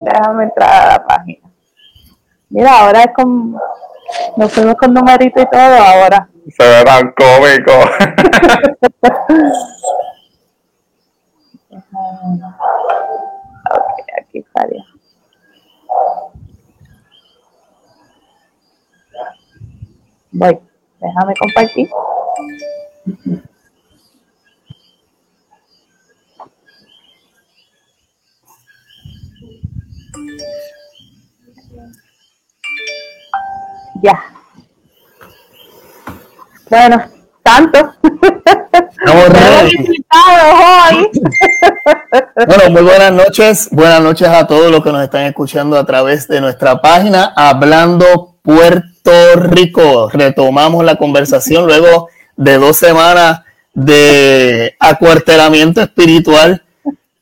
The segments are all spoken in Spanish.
Déjame entrar a la página. Mira, ahora es con. Nos fuimos con numerito y todo ahora. Se ve tan cómico. ok, aquí estaría. Voy, déjame compartir. Ya. Bueno, tanto. bueno, muy buenas noches. Buenas noches a todos los que nos están escuchando a través de nuestra página Hablando Puerto Rico. Retomamos la conversación luego de dos semanas de acuartelamiento espiritual,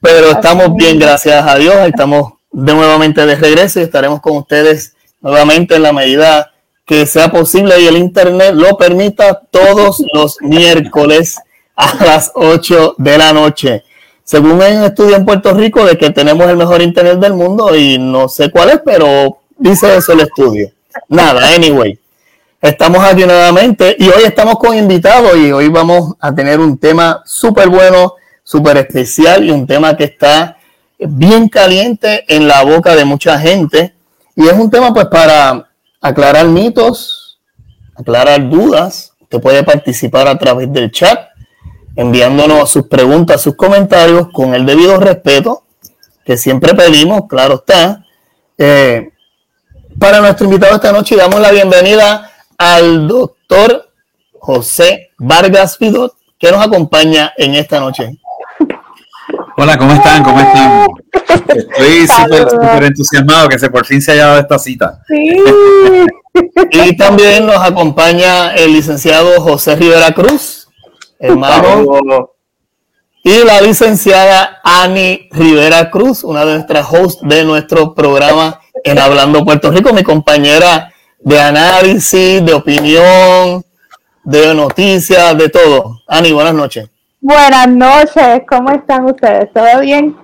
pero estamos bien, gracias a Dios. Estamos de nuevamente de regreso y estaremos con ustedes nuevamente en la medida que sea posible y el Internet lo permita todos los miércoles a las 8 de la noche. Según un estudio en Puerto Rico de que tenemos el mejor Internet del mundo y no sé cuál es, pero dice eso el estudio. Nada, anyway. Estamos aquí nuevamente y hoy estamos con invitados y hoy vamos a tener un tema súper bueno, súper especial y un tema que está bien caliente en la boca de mucha gente. Y es un tema pues para aclarar mitos, aclarar dudas. Usted puede participar a través del chat, enviándonos sus preguntas, sus comentarios con el debido respeto que siempre pedimos, claro está. Eh, para nuestro invitado esta noche damos la bienvenida al doctor José Vargas Vidot, que nos acompaña en esta noche. Hola, ¿cómo están? ¿Cómo están? Estoy súper entusiasmado que se por fin se haya dado esta cita. Sí. y también nos acompaña el licenciado José Rivera Cruz, hermano. Y la licenciada Ani Rivera Cruz, una de nuestras hosts de nuestro programa en Hablando Puerto Rico, mi compañera de análisis, de opinión, de noticias, de todo. Ani, buenas noches. Buenas noches, ¿cómo están ustedes? ¿Todo bien?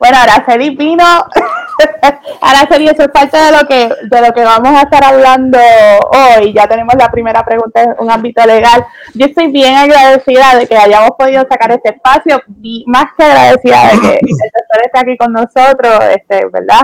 Bueno, Araceli vino, Araceli, eso es parte de lo que de lo que vamos a estar hablando hoy. Ya tenemos la primera pregunta en un ámbito legal. Yo estoy bien agradecida de que hayamos podido sacar este espacio, y más que agradecida de que el doctor esté aquí con nosotros, este, ¿verdad?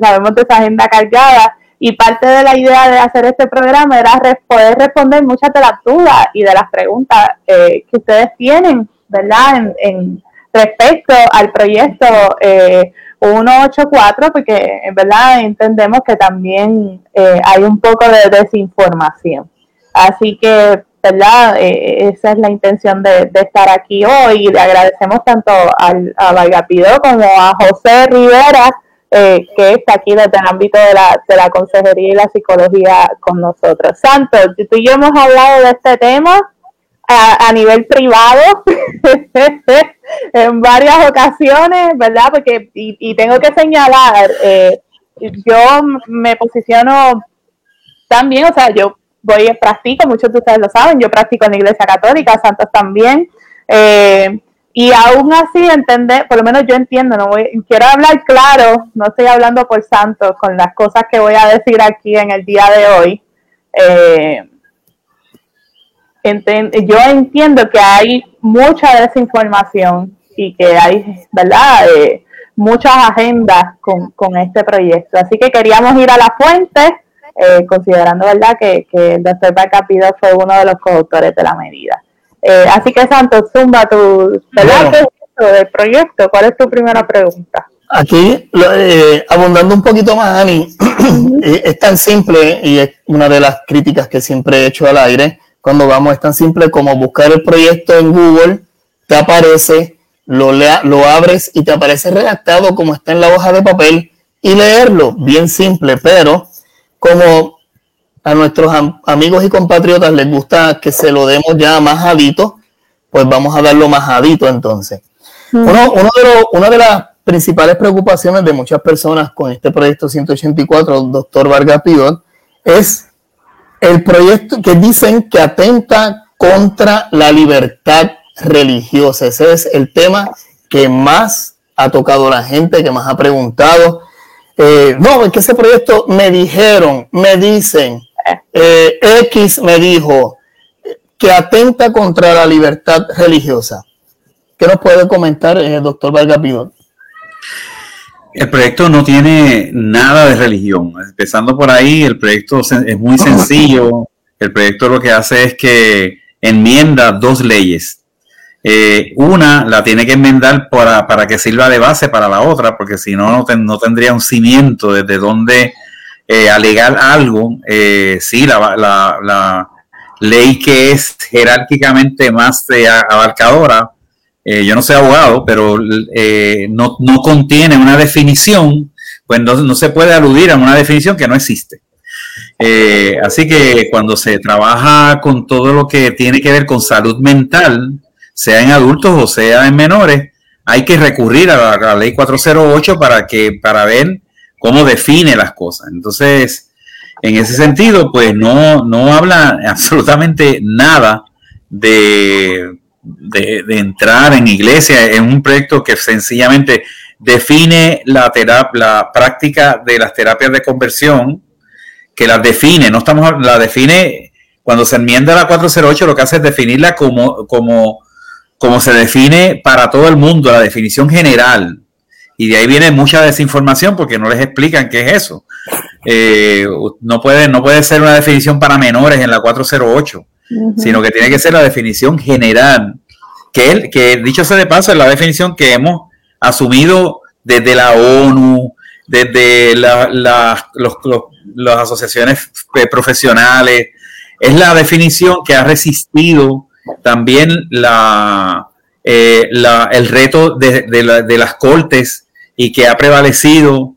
Sabemos de esa agenda cargada y parte de la idea de hacer este programa era poder responder muchas de las dudas y de las preguntas eh, que ustedes tienen ¿verdad? En, respecto al proyecto eh, 184, porque en verdad entendemos que también eh, hay un poco de desinformación. Así que, ¿verdad? Eh, esa es la intención de, estar aquí hoy y le agradecemos tanto al, a Valgapido como a José Rivera, eh, que está aquí desde el ámbito de la, de la consejería y la psicología con nosotros. Santos, tú y yo hemos hablado de este tema a, nivel privado en varias ocasiones, ¿verdad? Porque, y, tengo que señalar, eh, yo me posiciono también, o sea, yo voy, practico, muchos de ustedes lo saben, yo practico en la Iglesia Católica, Santos también, eh, y aún así entender, por lo menos yo entiendo, no voy, quiero hablar claro, no estoy hablando por Santos con las cosas que voy a decir aquí en el día de hoy. Eh, yo entiendo que hay mucha desinformación y que hay, ¿verdad? Eh, muchas agendas con, con, este proyecto. Así que queríamos ir a la fuente, eh, considerando, ¿verdad?, que, que el doctor Barcapido fue uno de los coautores de la medida. Eh, así que, Santos, zumba tu, ¿verdad? del proyecto. ¿Cuál es tu primera pregunta? Aquí, abundando un poquito más, Ani, es tan simple y es una de las críticas que siempre he hecho al aire cuando vamos, es tan simple como buscar el proyecto en Google, te aparece, lo, lo abres y te aparece redactado como está en la hoja de papel y leerlo, bien simple, pero como a nuestros amigos y compatriotas les gusta que se lo demos ya majadito, pues vamos a darlo majadito entonces. Mm. Uno, uno de una de las principales preocupaciones de muchas personas con este proyecto 184, doctor Vargas Pidot, es el proyecto que dicen que atenta contra la libertad religiosa. Ese es el tema que más ha tocado la gente, que más ha preguntado. eh, no, es que ese proyecto me dijeron, me dicen, eh, X me dijo que atenta contra la libertad religiosa. ¿Qué nos puede comentar el eh, doctor Vargas Pidot? El proyecto no tiene nada de religión. Empezando por ahí, el proyecto es muy sencillo. El proyecto lo que hace es que enmienda dos leyes. Eh, una la tiene que enmendar para, para, que sirva de base para la otra, porque si no, no, tendría un cimiento desde donde eh, alegar algo. Eh, sí, la, la, la, ley que es jerárquicamente más abarcadora, eh, yo no soy abogado, pero no, no, contiene una definición, pues no, no, se puede aludir a una definición que no existe. así que cuando se trabaja con todo lo que tiene que ver con salud mental, sea en adultos o sea en menores, hay que recurrir a la, ley 408 para que para ver cómo define las cosas. Entonces, en ese sentido, pues no, no habla absolutamente nada de, de, entrar en iglesia. Es un proyecto que sencillamente define la, la práctica de las terapias de conversión, que las define, no estamos, la define, cuando se enmienda la 408, lo que hace es definirla como, como como se define para todo el mundo, la definición general. Y de ahí viene mucha desinformación porque no les explican qué es eso. Eh, no, puede, no puede ser una definición para menores en la 408, sino que tiene que ser la definición general, que, que dicho sea de paso es la definición que hemos asumido desde la ONU, desde las asociaciones profesionales. Es la definición que ha resistido también eh, la, el reto de, de, las cortes y que ha prevalecido.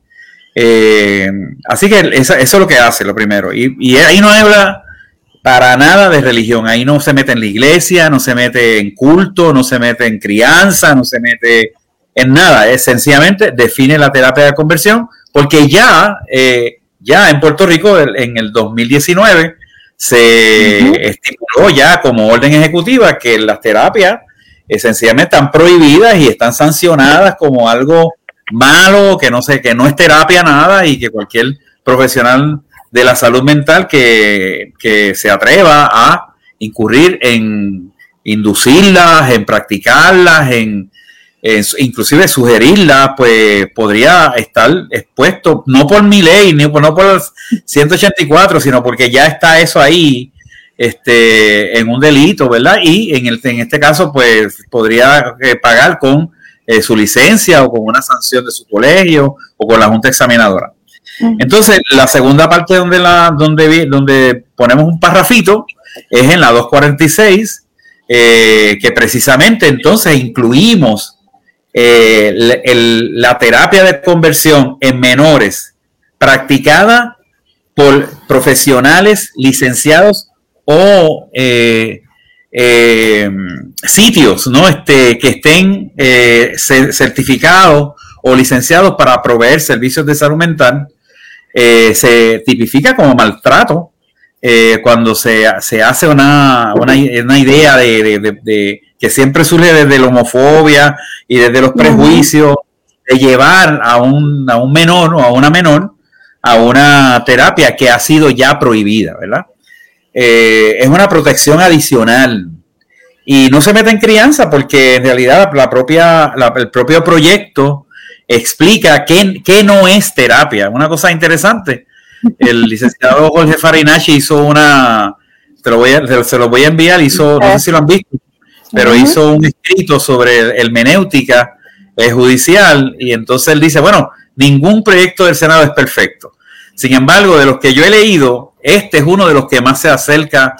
Eh, así que eso, es lo que hace, lo primero. Y, ahí no habla para nada de religión. Ahí no se mete en la iglesia, no se mete en culto, no se mete en crianza, no se mete en nada. Es sencillamente define la terapia de conversión, porque ya, eh, ya en Puerto Rico, en el 2019, se estipuló ya como orden ejecutiva que las terapias esencialmente están prohibidas y están sancionadas como algo malo, que no sé, que no es terapia nada y que cualquier profesional de la salud mental que, que se atreva a incurrir en inducirlas, en practicarlas, en inclusive sugerirla, pues podría estar expuesto, no por mi ley, ni por, no por el 184, sino porque ya está eso ahí este, en un delito, ¿verdad? Y en, el, en este caso, pues podría eh, pagar con eh, su licencia o con una sanción de su colegio o con la junta examinadora. Entonces, la segunda parte donde, la, donde, donde ponemos un parrafito es en la 246, eh, que precisamente entonces incluimos eh, la terapia de conversión en menores practicada por profesionales licenciados o eh, eh, sitios ¿no? este, que estén certificados o licenciados para proveer servicios de salud mental, se tipifica como maltrato cuando se, hace una, una, idea de que siempre surge desde la homofobia y desde los prejuicios de llevar a un, a un menor o a una menor a una terapia que ha sido ya prohibida, ¿verdad? Eh, es una protección adicional y no se mete en crianza porque en realidad la propia, el propio proyecto explica qué, no es terapia. Una cosa interesante, el licenciado Jorge Farinachi hizo una, te lo voy a, se lo voy a enviar, hizo, no sé si lo han visto, pero hizo un escrito sobre hermenéutica eh, judicial y entonces él dice, bueno, ningún proyecto del Senado es perfecto. Sin embargo, de los que yo he leído, este es uno de los que más se acerca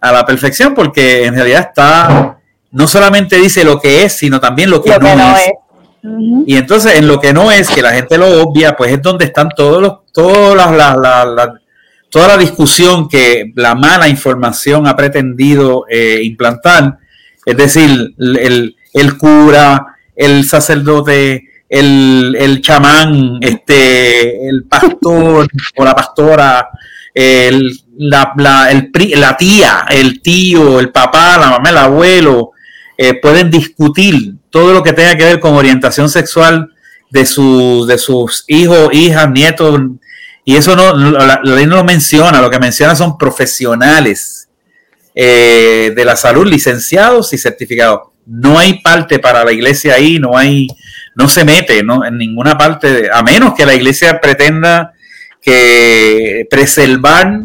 a la perfección porque en realidad está, no solamente dice lo que es, sino también lo que, no, es. Y entonces en lo que no es, que la gente lo obvia, pues es donde están todos los, todas las, toda la discusión que la mala información ha pretendido eh, implantar. Es decir, el, cura, el sacerdote, el, chamán, este, el pastor o la pastora, el, la, la, tía, el tío, el papá, la mamá, el abuelo, eh, pueden discutir todo lo que tenga que ver con orientación sexual de, su, de sus hijos, hijas, nietos, y eso no, la, ley no lo menciona, lo que menciona son profesionales eh, de la salud, licenciados y certificados. No hay parte para la iglesia ahí, no hay, no se mete ¿no? en ninguna parte, a menos que la iglesia pretenda que preservar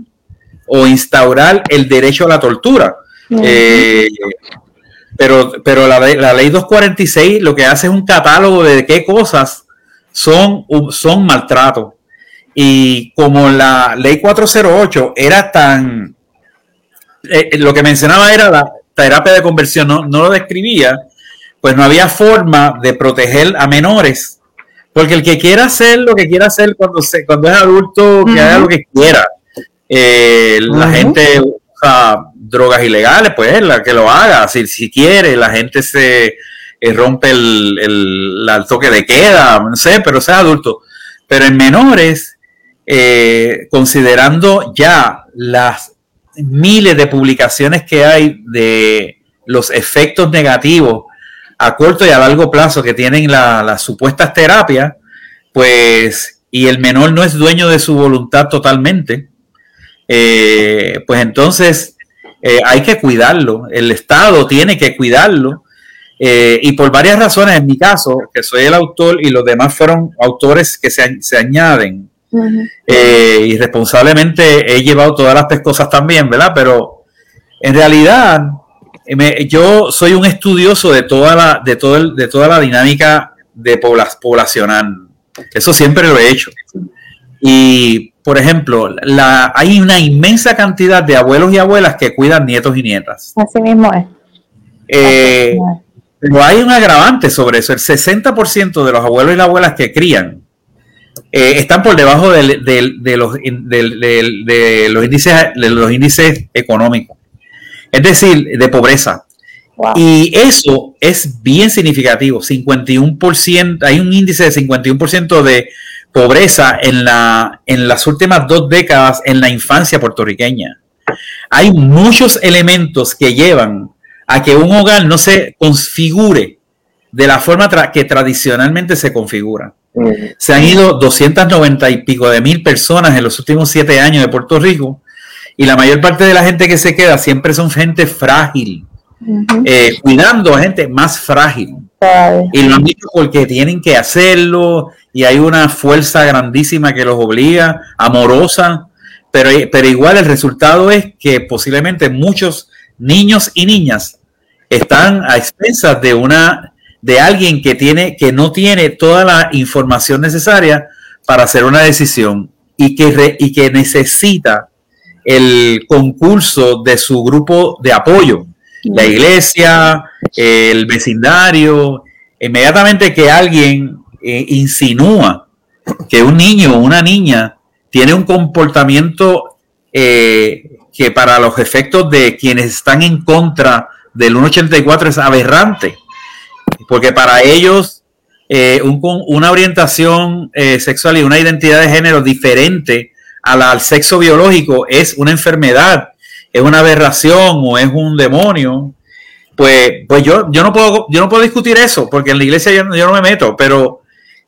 o instaurar el derecho a la tortura. Eh, pero, pero la, la, ley 246 lo que hace es un catálogo de qué cosas son, son maltrato. Y como la ley 408 era tan... Eh, lo que mencionaba era la terapia de conversión, no, no lo describía, pues no había forma de proteger a menores. Porque el que quiera hacer lo que quiera hacer cuando, se, cuando es adulto, que haga lo que quiera. Eh, la gente drogas ilegales, pues la que lo haga. Si, si quiere, la gente se eh, rompe el, el, toque de queda, no sé, pero sea adulto. Pero en menores, eh, considerando ya las miles de publicaciones que hay de los efectos negativos a corto y a largo plazo que tienen las supuestas terapias, pues, y el menor no es dueño de su voluntad totalmente, eh, pues entonces eh, hay que cuidarlo, el Estado tiene que cuidarlo, eh, y por varias razones, en mi caso, que soy el autor y los demás fueron autores que se, se añaden, y responsablemente he llevado todas las cosas también, ¿verdad? Pero en realidad yo soy un estudioso de toda la, de todo el, de toda la dinámica de poblacional. Eso siempre lo he hecho. Y, por ejemplo, la, hay una inmensa cantidad de abuelos y abuelas que cuidan nietos y nietas. Así mismo es. Eh, pero hay un agravante sobre eso. El 60% de los abuelos y las abuelas que crían eh, están por debajo de, los, de, los índices, de los índices económicos es decir, de pobreza. Y eso es bien significativo, 51%, hay un índice de 51% de pobreza en, la, en las últimas dos décadas en la infancia puertorriqueña. Hay muchos elementos que llevan a que un hogar no se configure de la forma que tradicionalmente se configura. Mm. Se han ido 290 y pico de mil personas en los últimos siete años de Puerto Rico y la mayor parte de la gente que se queda siempre son gente frágil, eh, cuidando a gente más frágil. Y lo han dicho porque tienen que hacerlo y hay una fuerza grandísima que los obliga, amorosa, pero, pero igual el resultado es que posiblemente muchos niños y niñas están a expensas de una de alguien que tiene que no tiene toda la información necesaria para hacer una decisión y que, y que necesita el concurso de su grupo de apoyo, la iglesia, el vecindario, inmediatamente que alguien eh, insinúa que un niño o una niña tiene un comportamiento eh, que para los efectos de quienes están en contra del 184 es aberrante, porque para ellos eh, una orientación sexual y una identidad de género diferente al, sexo biológico es una enfermedad, es una aberración o es un demonio, pues, pues yo, yo, no puedo, yo no puedo discutir eso, porque en la iglesia yo, no me meto, pero,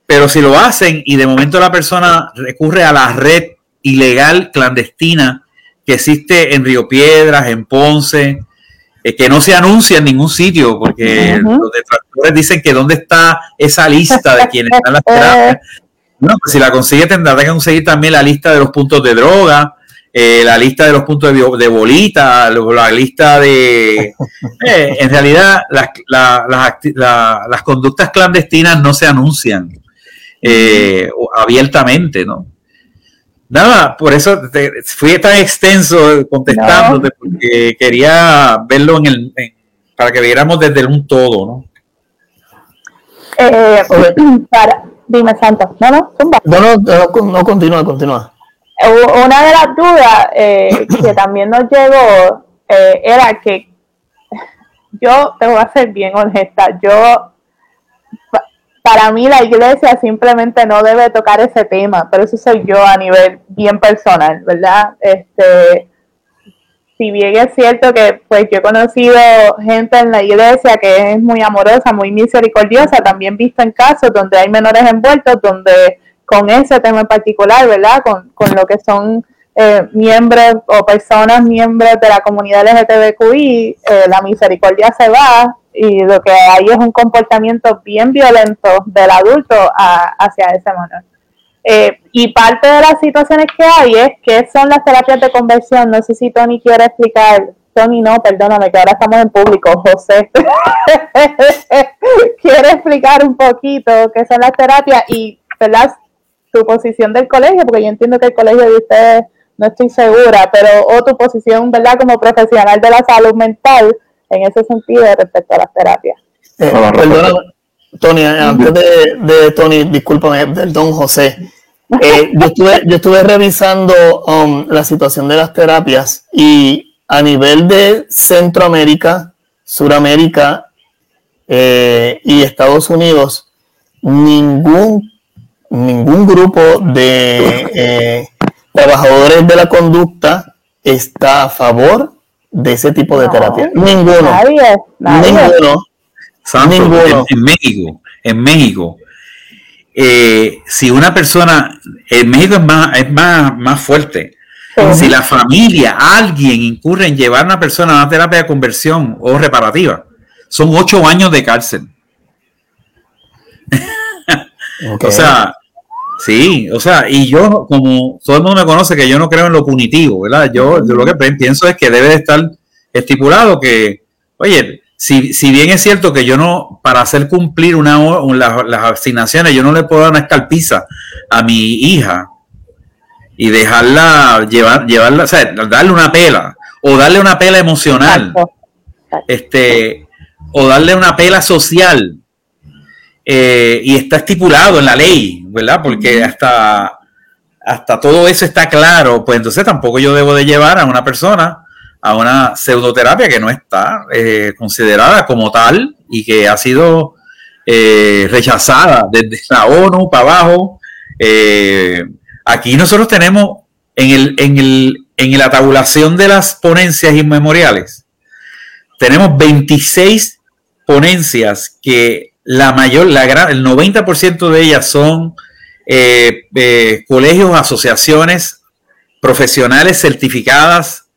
pero si lo hacen y de momento la persona recurre a la red ilegal clandestina que existe en Río Piedras, en Ponce, eh, que no se anuncia en ningún sitio, porque los detractores dicen que dónde está esa lista de quienes están las terapias. No, pues si la consigue tendrá que conseguir también la lista de los puntos de droga, eh, la lista de los puntos de, de bolita, la lista de... Eh, en realidad las, las conductas clandestinas no se anuncian eh, abiertamente, ¿no? Nada, por eso fui tan extenso contestándote, porque quería verlo en el, para que viéramos desde un todo, ¿no? para, Dime, Santo. No, no, No, no, no, continúa, continúa. Una de las dudas eh, que también nos llegó eh, era que yo te voy a ser bien honesta. Yo, para mí, la iglesia simplemente no debe tocar ese tema, pero eso soy yo a nivel bien personal, ¿verdad? Este, si bien es cierto que pues yo he conocido gente en la iglesia que es muy amorosa, muy misericordiosa, también visto en casos donde hay menores envueltos, donde con ese tema en particular, ¿verdad? Con, con lo que son eh, miembros o personas miembros de la comunidad LGTBQI, eh, la misericordia se va y lo que hay es un comportamiento bien violento del adulto hacia ese menor. Eh, y parte de las situaciones que hay es que son las terapias de conversión. No sé si Tony quiere explicar. Tony, no, perdóname, que ahora estamos en público. José quiere explicar un poquito qué son las terapias y, ¿verdad? Su posición del colegio, porque yo entiendo que el colegio de ustedes no estoy segura, pero o tu posición, ¿verdad? Como profesional de la salud mental en ese sentido respecto a las terapias. Eh, Tony, antes de, de Tony, discúlpame, don José. Eh, yo, estuve, yo estuve revisando um, la situación de las terapias y a nivel de Centroamérica, Suramérica eh, y Estados Unidos, ningún, ningún grupo de eh, trabajadores de la conducta está a favor de ese tipo de terapia. Ninguno. Nadie, Ninguno. ninguno. En, México, en México, eh, si una persona, en México es más, es más, más fuerte. Si la familia, alguien incurre en llevar a una persona a una terapia de conversión o reparativa, son ocho años de cárcel. o sea, sí, o sea, y yo, como todo el mundo me conoce que yo no creo en lo punitivo, ¿verdad? Yo, yo lo que pienso es que debe de estar estipulado que, oye, si, si bien es cierto que yo no, para hacer cumplir una, las asignaciones, yo no le puedo dar una escalpiza a mi hija y dejarla llevar, llevarla, o sea, darle una pela, o darle una pela emocional, este, o darle una pela social, eh, y está estipulado en la ley, ¿verdad? Porque hasta, hasta todo eso está claro, pues entonces tampoco yo debo de llevar a una persona a una pseudoterapia que no está eh, considerada como tal y que ha sido eh, rechazada desde la ONU para abajo. Aquí nosotros tenemos en, el, en, el, en la tabulación de las ponencias inmemoriales, tenemos 26 ponencias que la mayor, la gran, el 90% de ellas son colegios, asociaciones profesionales certificadas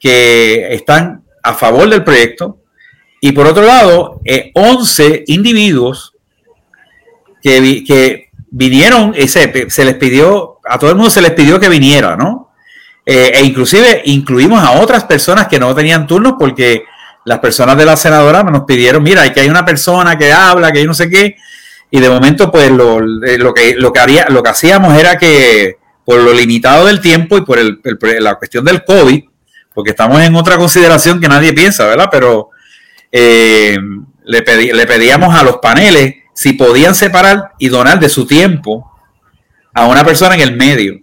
que están a favor del proyecto y por otro lado, 11 eh, individuos que, que vinieron, ese, se les pidió, a todo el mundo se les pidió que viniera, ¿no? Eh, e inclusive incluimos a otras personas que no tenían turnos porque las personas de la senadora nos pidieron, mira, que hay una persona que habla, que hay no sé qué, y de momento pues lo, eh, lo, que, lo, que, haría, lo que hacíamos era que por lo limitado del tiempo y por el, la cuestión del COVID, porque estamos en otra consideración que nadie piensa, ¿verdad? Pero eh, le, le pedíamos a los paneles si podían separar y donar de su tiempo a una persona en el medio.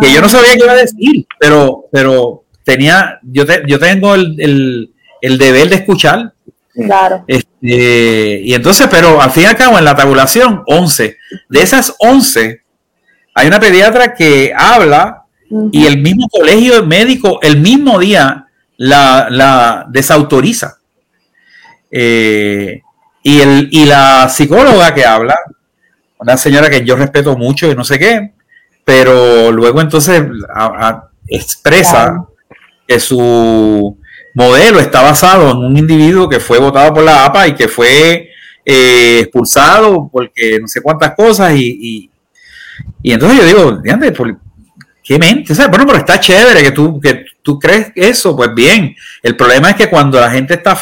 Que yo no sabía qué iba a decir, pero, pero tenía, yo, yo tengo el, deber de escuchar. Claro. Este, y entonces, pero al fin y al cabo, en la tabulación, 11. De esas 11, hay una pediatra que habla y el mismo colegio médico el mismo día la, desautoriza. Eh, y, el, y la psicóloga que habla, una señora que yo respeto mucho y no sé qué, pero luego entonces expresa que su modelo está basado en un individuo que fue votado por la APA y que fue eh, expulsado porque no sé cuántas cosas y, y, entonces yo digo, qué mente, bueno, pero está chévere que tú, que tú crees eso, pues bien. El problema es que cuando la gente está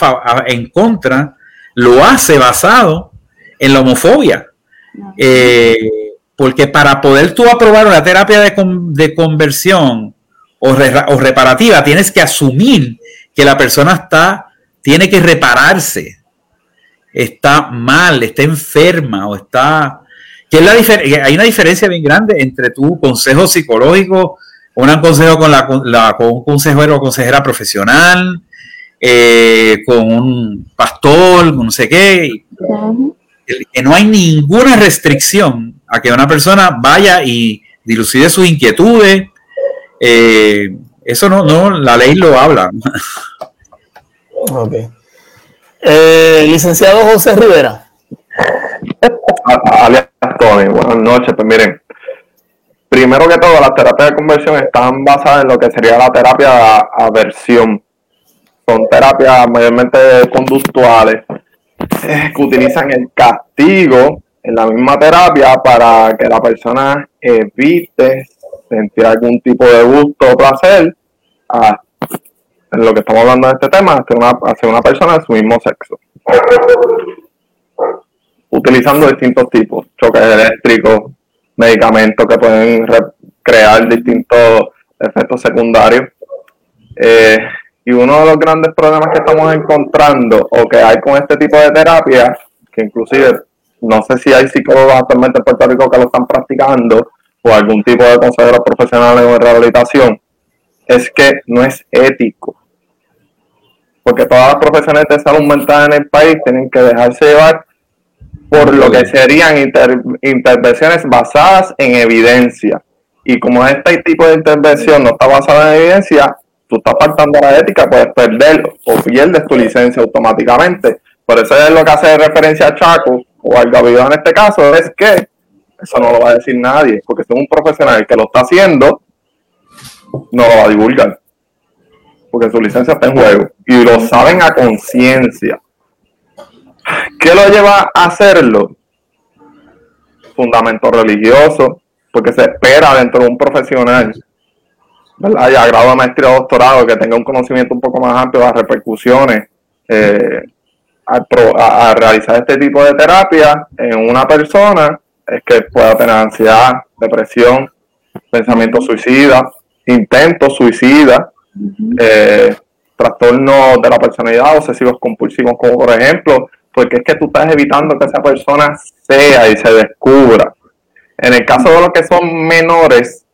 en contra, lo hace basado en la homofobia. Eh, porque para poder tú aprobar una terapia de, conversión o, o, reparativa, tienes que asumir que la persona está, tiene que repararse, está mal, está enferma o está que la hay una diferencia bien grande entre tu consejo psicológico, un consejo con, la, con un consejero o consejera profesional, eh, con un pastor, no sé qué, que no hay ninguna restricción a que una persona vaya y dilucide sus inquietudes. Eh, eso no, no, la ley lo habla. Ok. Eh, licenciado José Rivera. Alias Tony, buenas noches. Pues miren, primero que todo, las terapias de conversión están basadas en lo que sería la terapia de aversión. Son terapias mayormente conductuales eh, que utilizan el castigo en la misma terapia para que la persona evite sentir algún tipo de gusto o placer a, en lo que estamos hablando de este tema hacia una, una persona de su mismo sexo. Utilizando distintos tipos, choques eléctricos, medicamentos que pueden crear distintos efectos secundarios. Eh, y uno de los grandes problemas que estamos encontrando o que hay con este tipo de terapia, que inclusive no sé si hay psicólogos actualmente en Puerto Rico que lo están practicando o algún tipo de consejeros profesionales en rehabilitación, es que no es ético. Porque todas las profesiones de salud mental en el país tienen que dejarse llevar por lo que serían intervenciones basadas en evidencia. Y como este tipo de intervención no está basada en evidencia, tú estás faltando a la ética, puedes perder o pierdes tu licencia automáticamente. Por eso es lo que hace referencia a Chaco o al Gavido en este caso, es que eso no lo va a decir nadie, porque si es un profesional que lo está haciendo, no lo va a divulgar, porque su licencia está en juego y lo saben a conciencia. ¿Qué lo lleva a hacerlo? Fundamento religioso, porque se espera dentro de un profesional, ¿verdad? Ya grado de maestría o doctorado, que tenga un conocimiento un poco más amplio de las repercusiones eh, a, realizar este tipo de terapia en una persona es que pueda tener ansiedad, depresión, pensamiento suicida, intento suicida, eh, trastornos de la personalidad, obsesivos compulsivos, como por ejemplo, porque es que tú estás evitando que esa persona sea y se descubra. En el caso de los que son menores,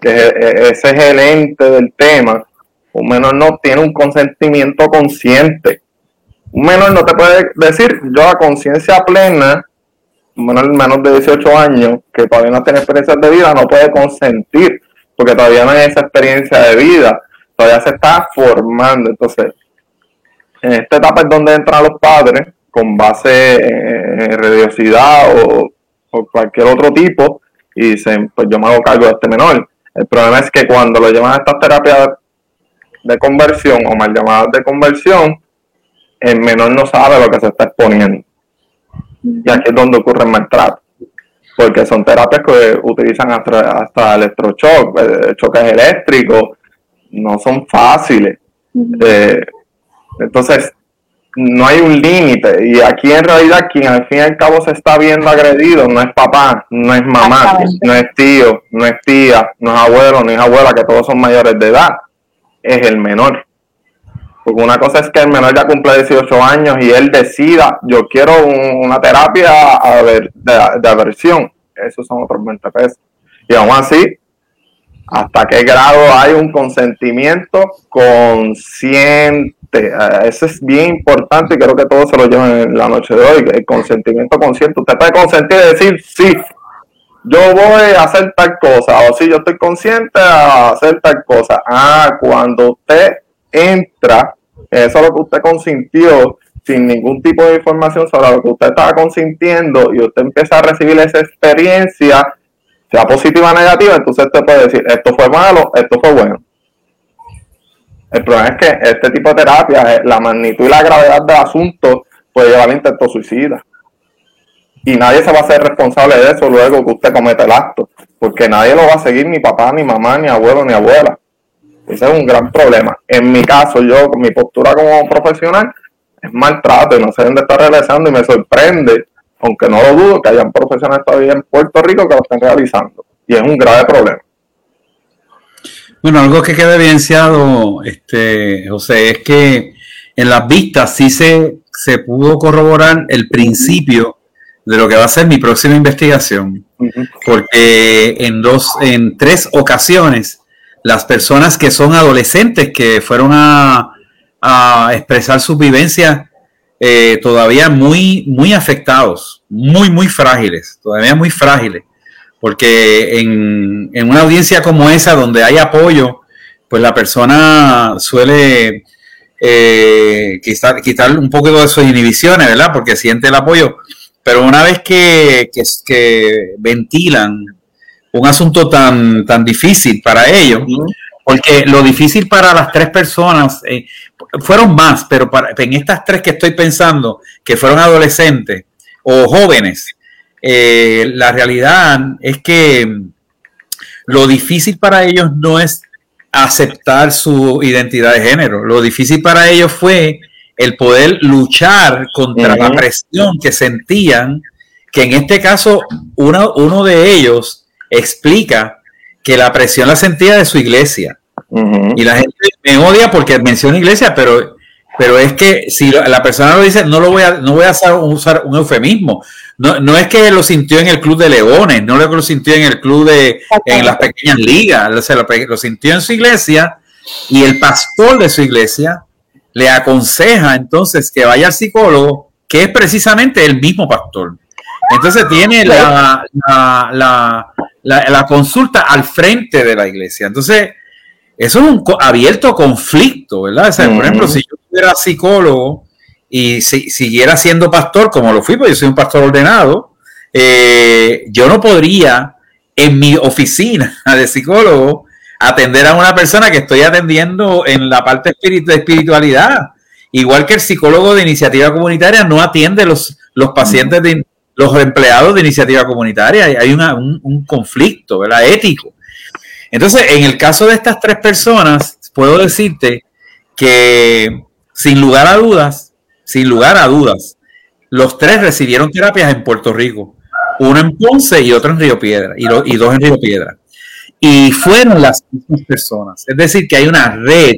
que ese es el ente del tema, un menor no tiene un consentimiento consciente. Un menor no te puede decir, yo a conciencia plena, menor menos de 18 años, que todavía no tiene experiencias de vida, no puede consentir, porque todavía no hay esa experiencia de vida, todavía se está formando. Entonces, en esta etapa es donde entran los padres, con base en religiosidad o, cualquier otro tipo, y dicen, pues yo me hago cargo de este menor. El problema es que cuando lo llevan a estas terapias de conversión o mal llamadas de conversión, el menor no sabe lo que se está exponiendo. Y aquí es donde ocurre el maltrato. Porque son terapias que utilizan hasta, hasta electroshock, eh, choques eléctricos, no son fáciles. Eh, entonces, no hay un límite. Y aquí en realidad quien al fin y al cabo se está viendo agredido no es papá, no es mamá, no es tío, no es tía, no es abuelo, no es abuela, que todos son mayores de edad. Es el menor. Porque una cosa es que el menor ya cumple 18 años y él decida, yo quiero una terapia de, aversión. Esos son otros 20 pesos. Y aún así, hasta qué grado hay un consentimiento consciente. Eh, eso es bien importante y creo que todos se lo llevan en la noche de hoy. El consentimiento consciente. Usted puede consentir y decir, sí, yo voy a hacer tal cosa. O si yo estoy consciente a hacer tal cosa. Ah, cuando usted entra, eso es lo que usted consintió sin ningún tipo de información sobre lo que usted estaba consintiendo y usted empieza a recibir esa experiencia, sea positiva o negativa, entonces usted puede decir, esto fue malo, esto fue bueno. El problema es que este tipo de terapia, eh, la magnitud y la gravedad del asunto puede llevar a intento suicida. Y nadie se va a hacer responsable de eso luego que usted cometa el acto, porque nadie lo va a seguir, ni papá, ni mamá, ni abuelo, ni abuela. Ese es un gran problema. En mi caso, yo, mi postura como profesional es maltrato y no sé dónde está realizando y me sorprende, aunque no lo dudo, que hayan profesionales todavía en Puerto Rico que lo estén realizando. Y es un grave problema. Bueno, algo que queda evidenciado, este, José, es que en las vistas sí se, se pudo corroborar el principio de lo que va a ser mi próxima investigación. Porque en dos, en tres ocasiones las personas que son adolescentes, que fueron a, expresar sus vivencias, eh, todavía muy, muy afectados, muy, muy frágiles, todavía muy frágiles, porque en, una audiencia como esa, donde hay apoyo pues la persona suele eh, quitar, quitar un poco de sus inhibiciones, ¿verdad? Porque siente el apoyo. Pero una vez que, que, ventilan un asunto tan, tan difícil para ellos, porque lo difícil para las tres personas, eh, fueron más, pero para, en estas tres que estoy pensando, que fueron adolescentes o jóvenes, eh, la realidad es que lo difícil para ellos no es aceptar su identidad de género, lo difícil para ellos fue el poder luchar contra la presión que sentían, que en este caso uno, uno de ellos explica que la presión la sentía de su iglesia. Y la gente me odia porque menciona iglesia, pero, pero es que si la persona lo dice, no lo voy a, no voy a usar un eufemismo. No, no es que lo sintió en el club de leones, no lo sintió en el club de, en las pequeñas ligas, lo, lo sintió en su iglesia y el pastor de su iglesia le aconseja entonces que vaya al psicólogo, que es precisamente el mismo pastor. Entonces tiene la, la, la, consulta al frente de la iglesia. Entonces, eso es un abierto conflicto, ¿verdad? Por ejemplo, si yo fuera psicólogo y si, siguiera siendo pastor, como lo fui, porque yo soy un pastor ordenado, eh, yo no podría en mi oficina de psicólogo atender a una persona que estoy atendiendo en la parte de espiritualidad. Igual que el psicólogo de iniciativa comunitaria no atiende los, los pacientes de los empleados de iniciativa comunitaria. Hay un, conflicto ¿verdad? ético. Entonces, en el caso de estas tres personas, puedo decirte que sin lugar a dudas, sin lugar a dudas, los tres recibieron terapias en Puerto Rico. Uno en Ponce y otro en Río Piedra, y, dos en Río Piedra y fueron las mismas personas. Es decir, que hay una red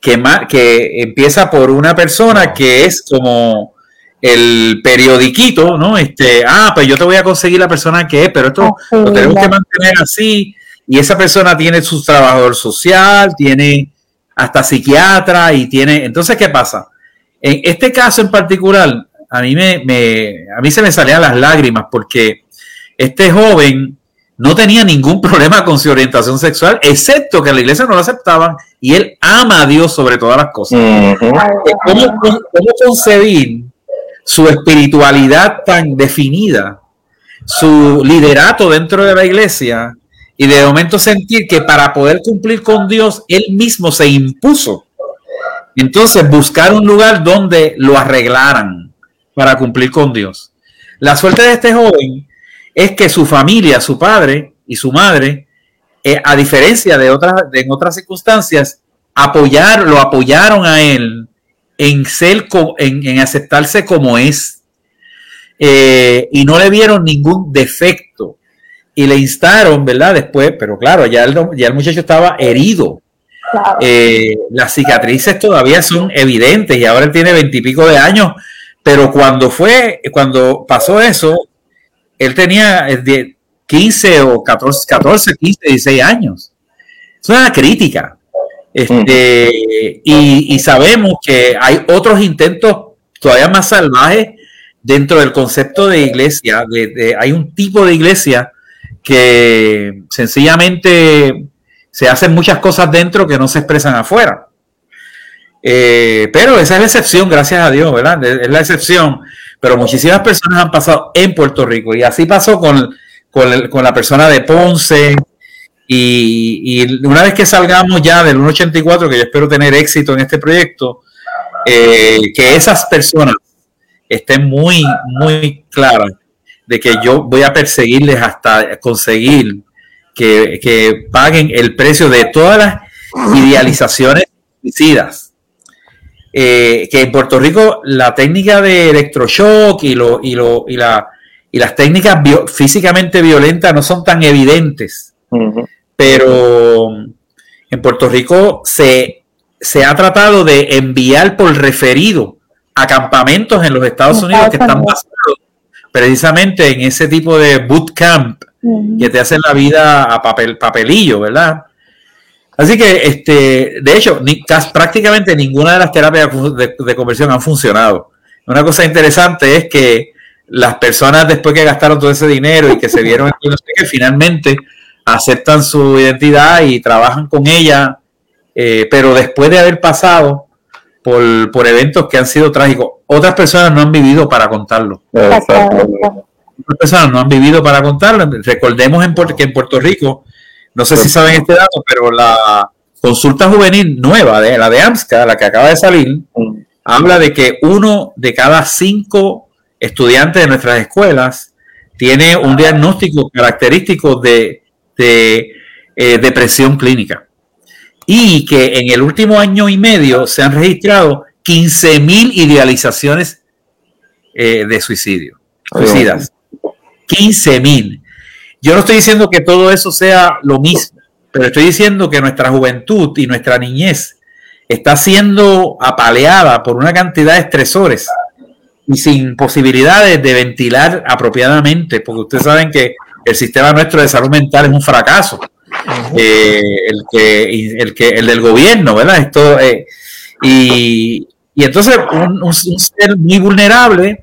que empieza por una persona que es como el periodiquito, ¿no? Este, ah, pues yo te voy a conseguir la persona que es, pero esto lo tenemos que mantener así. Y esa persona tiene su trabajador social, tiene hasta psiquiatra y tiene. Entonces, ¿qué pasa? En este caso en particular, a mí me, me a mí se me salían las lágrimas porque este joven no tenía ningún problema con su orientación sexual, excepto que la iglesia no lo aceptaban y él ama a Dios sobre todas las cosas. ¿Cómo, concebir su espiritualidad tan definida, su liderato dentro de la iglesia y de momento sentir que para poder cumplir con Dios, él mismo se impuso? Entonces, buscar un lugar donde lo arreglaran para cumplir con Dios. La suerte de este joven es que su familia, su padre y su madre, eh, a diferencia de otras, en otras circunstancias, apoyar, lo apoyaron a él en ser, en, aceptarse como es. Eh, y no le vieron ningún defecto. Y le instaron, ¿verdad? Después, pero claro, ya el, ya el muchacho estaba herido. Eh, las cicatrices todavía son evidentes y ahora él tiene veintipico de años, pero cuando fue, cuando pasó eso, él tenía 15 eh, o 14, 14 15, 16 años. Es una crítica. Este, y, sabemos que hay otros intentos todavía más salvajes dentro del concepto de iglesia. hay un tipo de iglesia que sencillamente se hacen muchas cosas dentro que no se expresan afuera. Eh, pero esa es la excepción, gracias a Dios, ¿verdad? Es la excepción pero muchísimas personas han pasado en Puerto Rico y así pasó con, con, la persona de Ponce. Y, una vez que salgamos ya del 184, que yo espero tener éxito en este proyecto, eh, que esas personas estén muy, muy claras de que yo voy a perseguirles hasta conseguir que, que paguen el precio de todas las idealizaciones suicidas. Eh, que en Puerto Rico la técnica de electroshock y, lo, y, lo, y, la, y las técnicas físicamente violentas no son tan evidentes, pero en Puerto Rico se, se ha tratado de enviar por referido a campamentos en los Estados Unidos que están basados precisamente en ese tipo de bootcamp que te hacen la vida a papel, papelillo, ¿verdad? Así que, este, de hecho, ni, prácticamente ninguna de las terapias de, conversión han funcionado. Una cosa interesante es que las personas después que gastaron todo ese dinero y que se vieron que finalmente aceptan su identidad y trabajan con ella eh, pero después de haber pasado por, por, eventos que han sido trágicos, otras personas no han vivido para contarlo. Otras personas no han vivido para contarlo. Recordemos en, que en Puerto Rico, no sé si saben este dato, pero la consulta juvenil nueva, de, la de AMSCA, la que acaba de salir, habla de que uno de cada cinco estudiantes de nuestras escuelas tiene un diagnóstico característico de, eh, depresión clínica. Y que en el último año y medio se han registrado 15.000 idealizaciones eh, de suicidio, suicidas. 15.000. Yo no estoy diciendo que todo eso sea lo mismo, pero estoy diciendo que nuestra juventud y nuestra niñez está siendo apaleada por una cantidad de estresores y sin posibilidades de ventilar apropiadamente, porque ustedes saben que el sistema nuestro de salud mental es un fracaso. Eh, el, que, el, que, el del gobierno, ¿verdad? Esto, eh, y, y, entonces un, ser muy vulnerable,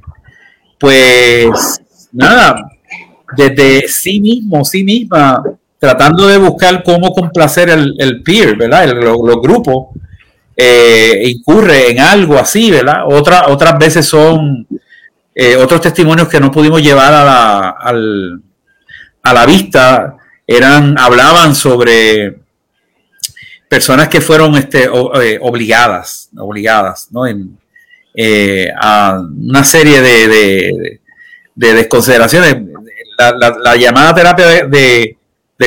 pues nada, desde sí mismo, sí misma, tratando de buscar cómo complacer el, el peer, ¿verdad? los grupos, eh, incurre en algo así, ¿verdad? Otra, otras veces son eh, otros testimonios que no pudimos llevar a la, a la vista, eran, hablaban sobre personas que fueron este, eh, obligadas, obligadas, ¿no? En, a una serie de, de, desconsideraciones. La, llamada terapia de,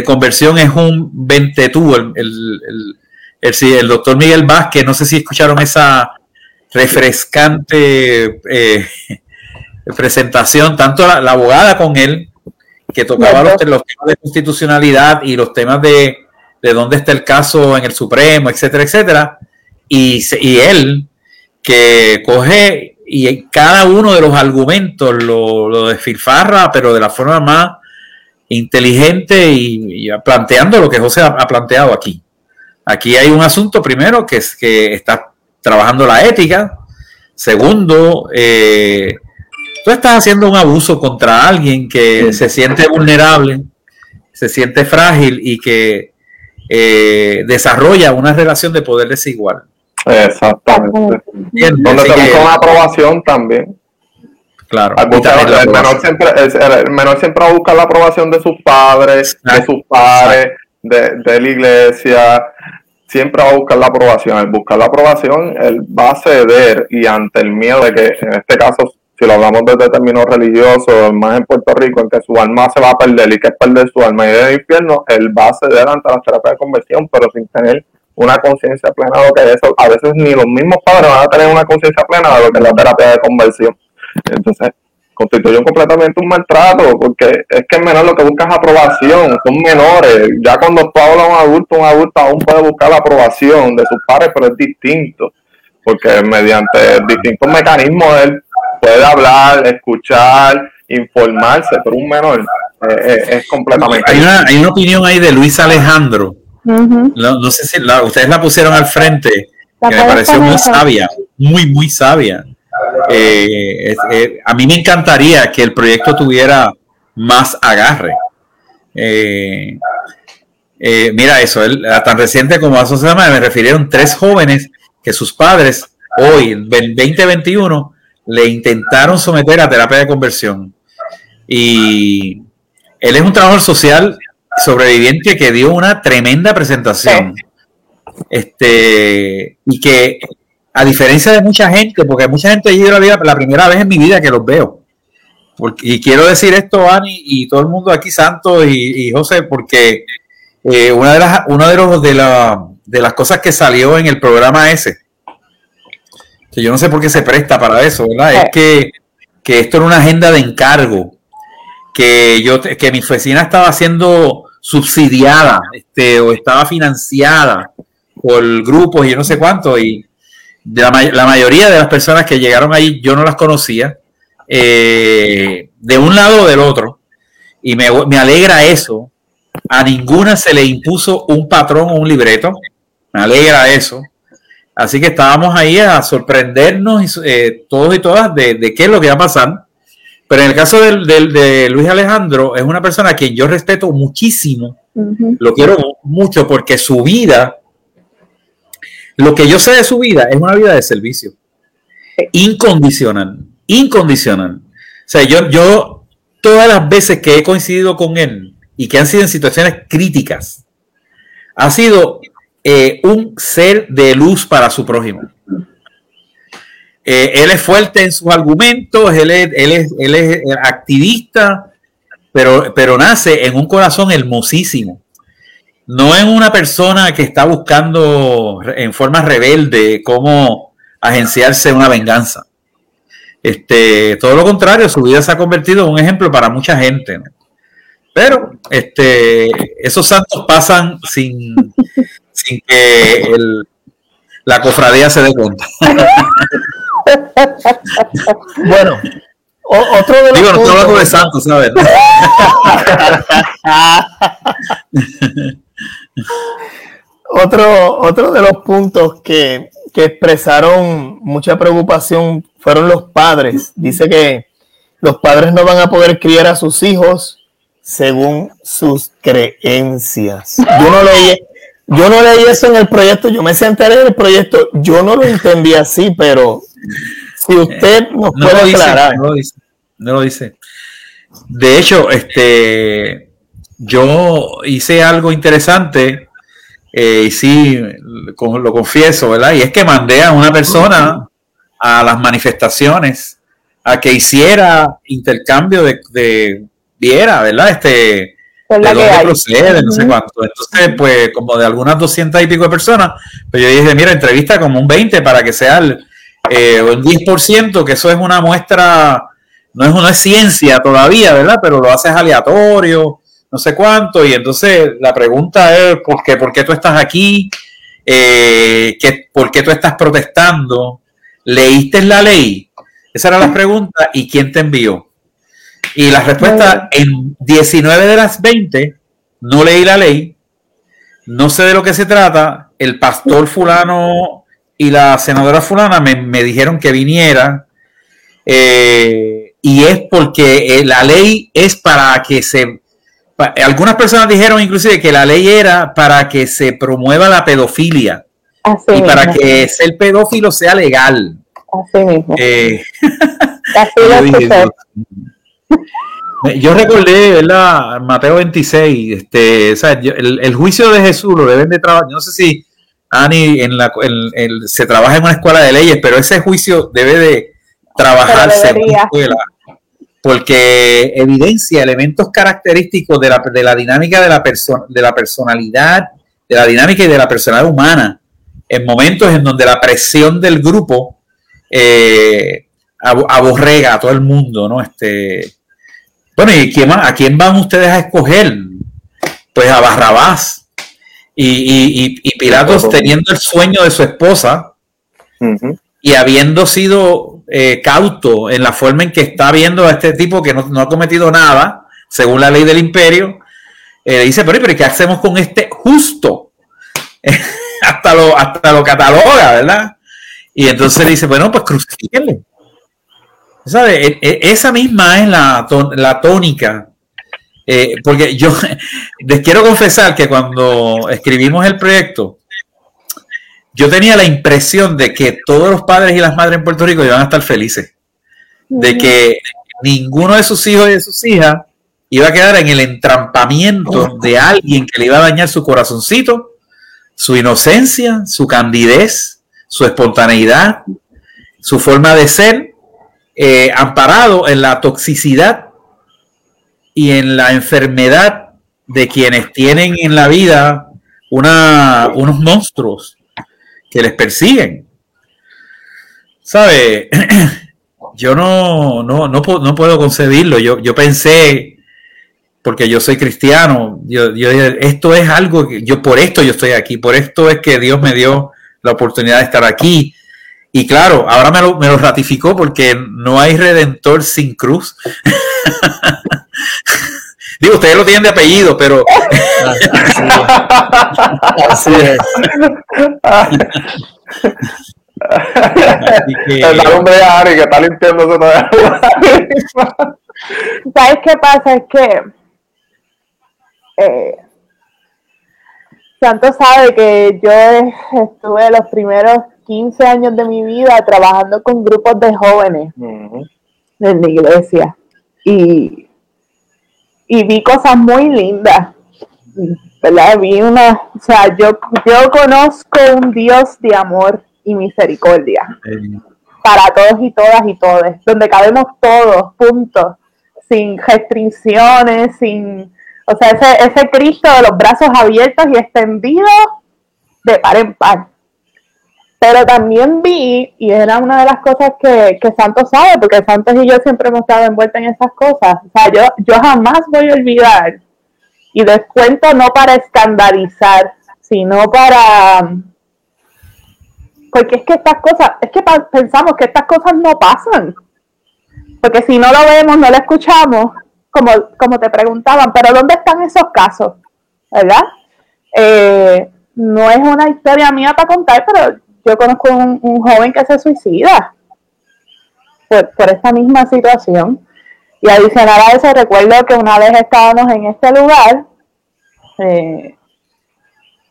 conversión es un ventetú, el el, doctor Miguel Vázquez, no sé si escucharon esa refrescante eh, presentación, tanto la, abogada con él, que tocaba los, temas de constitucionalidad y los temas de, de, dónde está el caso en el Supremo, etcétera, etcétera, y, y él que coge y cada uno de los argumentos lo, lo desfilfarra, pero de la forma más inteligente y, planteando lo que José ha planteado aquí. Aquí hay un asunto primero que es que está trabajando la ética. Segundo, eh, tú estás haciendo un abuso contra alguien que se siente vulnerable, se siente frágil y que eh, desarrolla una relación de poder desigual. Exactamente. Donde se busca una aprobación también. Claro. El, menor siempre, el, menor siempre va a buscar la aprobación de sus padres, de sus padres, de, de la iglesia, siempre va a buscar la aprobación. Al buscar la aprobación, él va a ceder y ante el miedo de que, en este caso, si lo hablamos desde términos religiosos, más en Puerto Rico, en que su alma se va a perder y que es perder su alma y el infierno, él va a ceder ante la terapia de conversión, pero sin tener una conciencia plena de lo que es eso. A veces ni los mismos padres van a tener una conciencia plena de lo que es la terapia de conversión. Entonces, constituyen completamente un maltrato, porque es que el menor lo que busca es aprobación, son menores. Ya cuando tú hablas a un adulto, un adulto aún puede buscar la aprobación de sus padres, pero es distinto, porque mediante distintos mecanismos él puede hablar, escuchar, informarse, pero un menor eh, eh, es completamente. Hay una, hay una opinión ahí de Luis Alejandro. no, sé si ustedes la pusieron al frente, que me pareció muy sabia, muy, muy sabia eh, eh, a mí me encantaría que el proyecto tuviera más agarre. Eh, mira eso, tan reciente como hace semana me refirieron tres jóvenes que sus padres hoy, en 2021, le intentaron someter a terapia de conversión. Y él es un trabajador social sobreviviente que dio una tremenda presentación. Este, y que a diferencia de mucha gente, porque mucha gente yo la, vida, la primera vez en mi vida que los veo. y quiero decir esto, Ani, y todo el mundo aquí, Santos y, José, porque eh, una, de las, una de, los, de, la, de las cosas que salió en el programa ese, que yo no sé por qué se presta para eso, ¿verdad? Es que, que esto era una agenda de encargo, que, yo, que mi oficina estaba siendo subsidiada este, o estaba financiada por grupos y yo no sé cuánto, y la, mayoría de las personas que llegaron ahí yo no las conocía, eh, de un lado o del otro, y me, alegra eso. A ninguna se le impuso un patrón o un libreto, me alegra eso. Así que estábamos ahí a sorprendernos eh, todos y todas de, qué es lo que va a pasar. Pero en el caso de Luis Alejandro, es una persona a quien yo respeto muchísimo, lo quiero mucho porque su vida Lo que yo sé de su vida es una vida de servicio. Incondicional. Incondicional. O sea, yo, yo todas las veces que he coincidido con él y que han sido en situaciones críticas, ha sido eh, un ser de luz para su prójimo. Eh, él es fuerte en sus argumentos, él es, él es, activista, pero, pero nace en un corazón hermosísimo. No en una persona que está buscando en forma rebelde cómo agenciarse una venganza. Este, todo lo contrario, su vida se ha convertido en un ejemplo para mucha gente. Pero este, esos santos pasan sin, sin que la cofradía se dé cuenta. bueno, otro de los Digo, no estoy hablando de santos, ¿sabes? otro, otro de los puntos que, que expresaron mucha preocupación fueron los padres. Dice que los padres no van a poder criar a sus hijos según sus creencias. Yo no leí, yo no leí eso en el proyecto, yo me senté en el proyecto, yo no lo entendí así, pero si usted nos no puede aclarar. no, lo dice, no lo dice. De hecho, este, yo hice algo interesante eh, y sí, lo confieso, ¿verdad? Y es que mandé a una persona a las manifestaciones a que hiciera intercambio de, de viera, ¿verdad? Este, de dónde procede, no sé cuánto. Entonces, pues, como de algunas doscientas y pico de personas, pues yo dije, mira, entrevista como un 20 para que sea el, eh, el 10%, que eso es una muestra, no es, no es ciencia todavía, ¿verdad? Pero lo haces aleatorio, no sé cuánto, y entonces la pregunta es, ¿por qué, ¿Por qué tú estás aquí? Eh, ¿Por qué tú estás protestando? ¿Leíste la ley? Esa era la pregunta, ¿y quién te envió? Y la respuesta, en 19 de las 20, no leí la ley, no sé de lo que se trata, el pastor fulano y la senadora fulana me, dijeron que viniera, eh, y es porque eh, la ley es para que se algunas personas dijeron inclusive que la ley era para que se promueva la pedofilia y para que ser pedófilo sea legal. Así mismo. Eh, yo, recordé, ¿verdad? Mateo 26, este, el, juicio de Jesús lo deben de trabajar. No sé si Ani en la, se trabaja en una escuela de leyes, pero ese juicio debe de trabajarse en una escuela porque evidencia elementos característicos de la, de la dinámica de la, de la personalidad, de la dinámica y de la personalidad humana, en momentos en donde la presión del grupo eh, aborrega a todo el mundo, ¿no? Este, bueno, ¿y quién, a quién van ustedes a escoger? Pues a Barrabás. Y, y, Pilatos teniendo el sueño de su esposa y habiendo sido eh, cauto en la forma en que está viendo a este tipo que no, ha cometido nada, según la ley del imperio, eh, dice, pero, pero ¿qué hacemos con este justo? hasta, lo, hasta lo cataloga, ¿verdad? Y entonces dice, bueno, pues crucifíquenle. ¿Sabe? E, e, esa misma es la, la tónica. Eh, porque yo les quiero confesar que cuando escribimos el proyecto, yo tenía la impresión de que todos los padres y las madres en Puerto Rico iban a estar felices, de que ninguno de sus hijos y de sus hijas iba a quedar en el entrampamiento de alguien que le iba a dañar su corazoncito, su inocencia, su candidez, su espontaneidad, su forma de ser, eh, amparado en la toxicidad y en la enfermedad de quienes tienen en la vida una, unos monstruos que les persiguen. ¿Sabe? Yo no, no, no, no puedo concebirlo. Yo, yo pensé, porque yo soy cristiano, yo, yo, esto es algo que yo por esto yo estoy aquí, por esto es que Dios me dio la oportunidad de estar aquí. Y claro, ahora me lo, me lo ratificó porque no hay redentor sin cruz. Digo, ustedes lo tienen de apellido, pero. Así es. Así que... El hombre de Ari que está limpiándose ¿Sabes qué pasa? Es que. Eh, Santo sabe que yo estuve los primeros 15 años de mi vida trabajando con grupos de jóvenes Ujú. en la iglesia y, y vi cosas muy lindas. ¿verdad? Vi una, o sea, yo, yo conozco un Dios de amor y misericordia para todos y todas y todos, donde cabemos todos, punto, sin restricciones, sin, o sea, ese, ese Cristo de los brazos abiertos y extendidos de par en par. Pero también vi, y era una de las cosas que, que Santos sabe, porque Santos y yo siempre hemos estado envueltos en esas cosas. O sea, yo, yo jamás voy a olvidar, y les cuento no para escandalizar, sino para, porque es que estas cosas, es que pensamos que estas cosas no pasan. Porque si no lo vemos, no lo escuchamos, como, como te preguntaban, pero ¿dónde están esos casos? ¿Verdad? Eh, no es una historia mía para contar, pero yo conozco un, joven que se suicida por, por esta misma situación. Y adicional a eso, recuerdo que una vez estábamos en este lugar eh,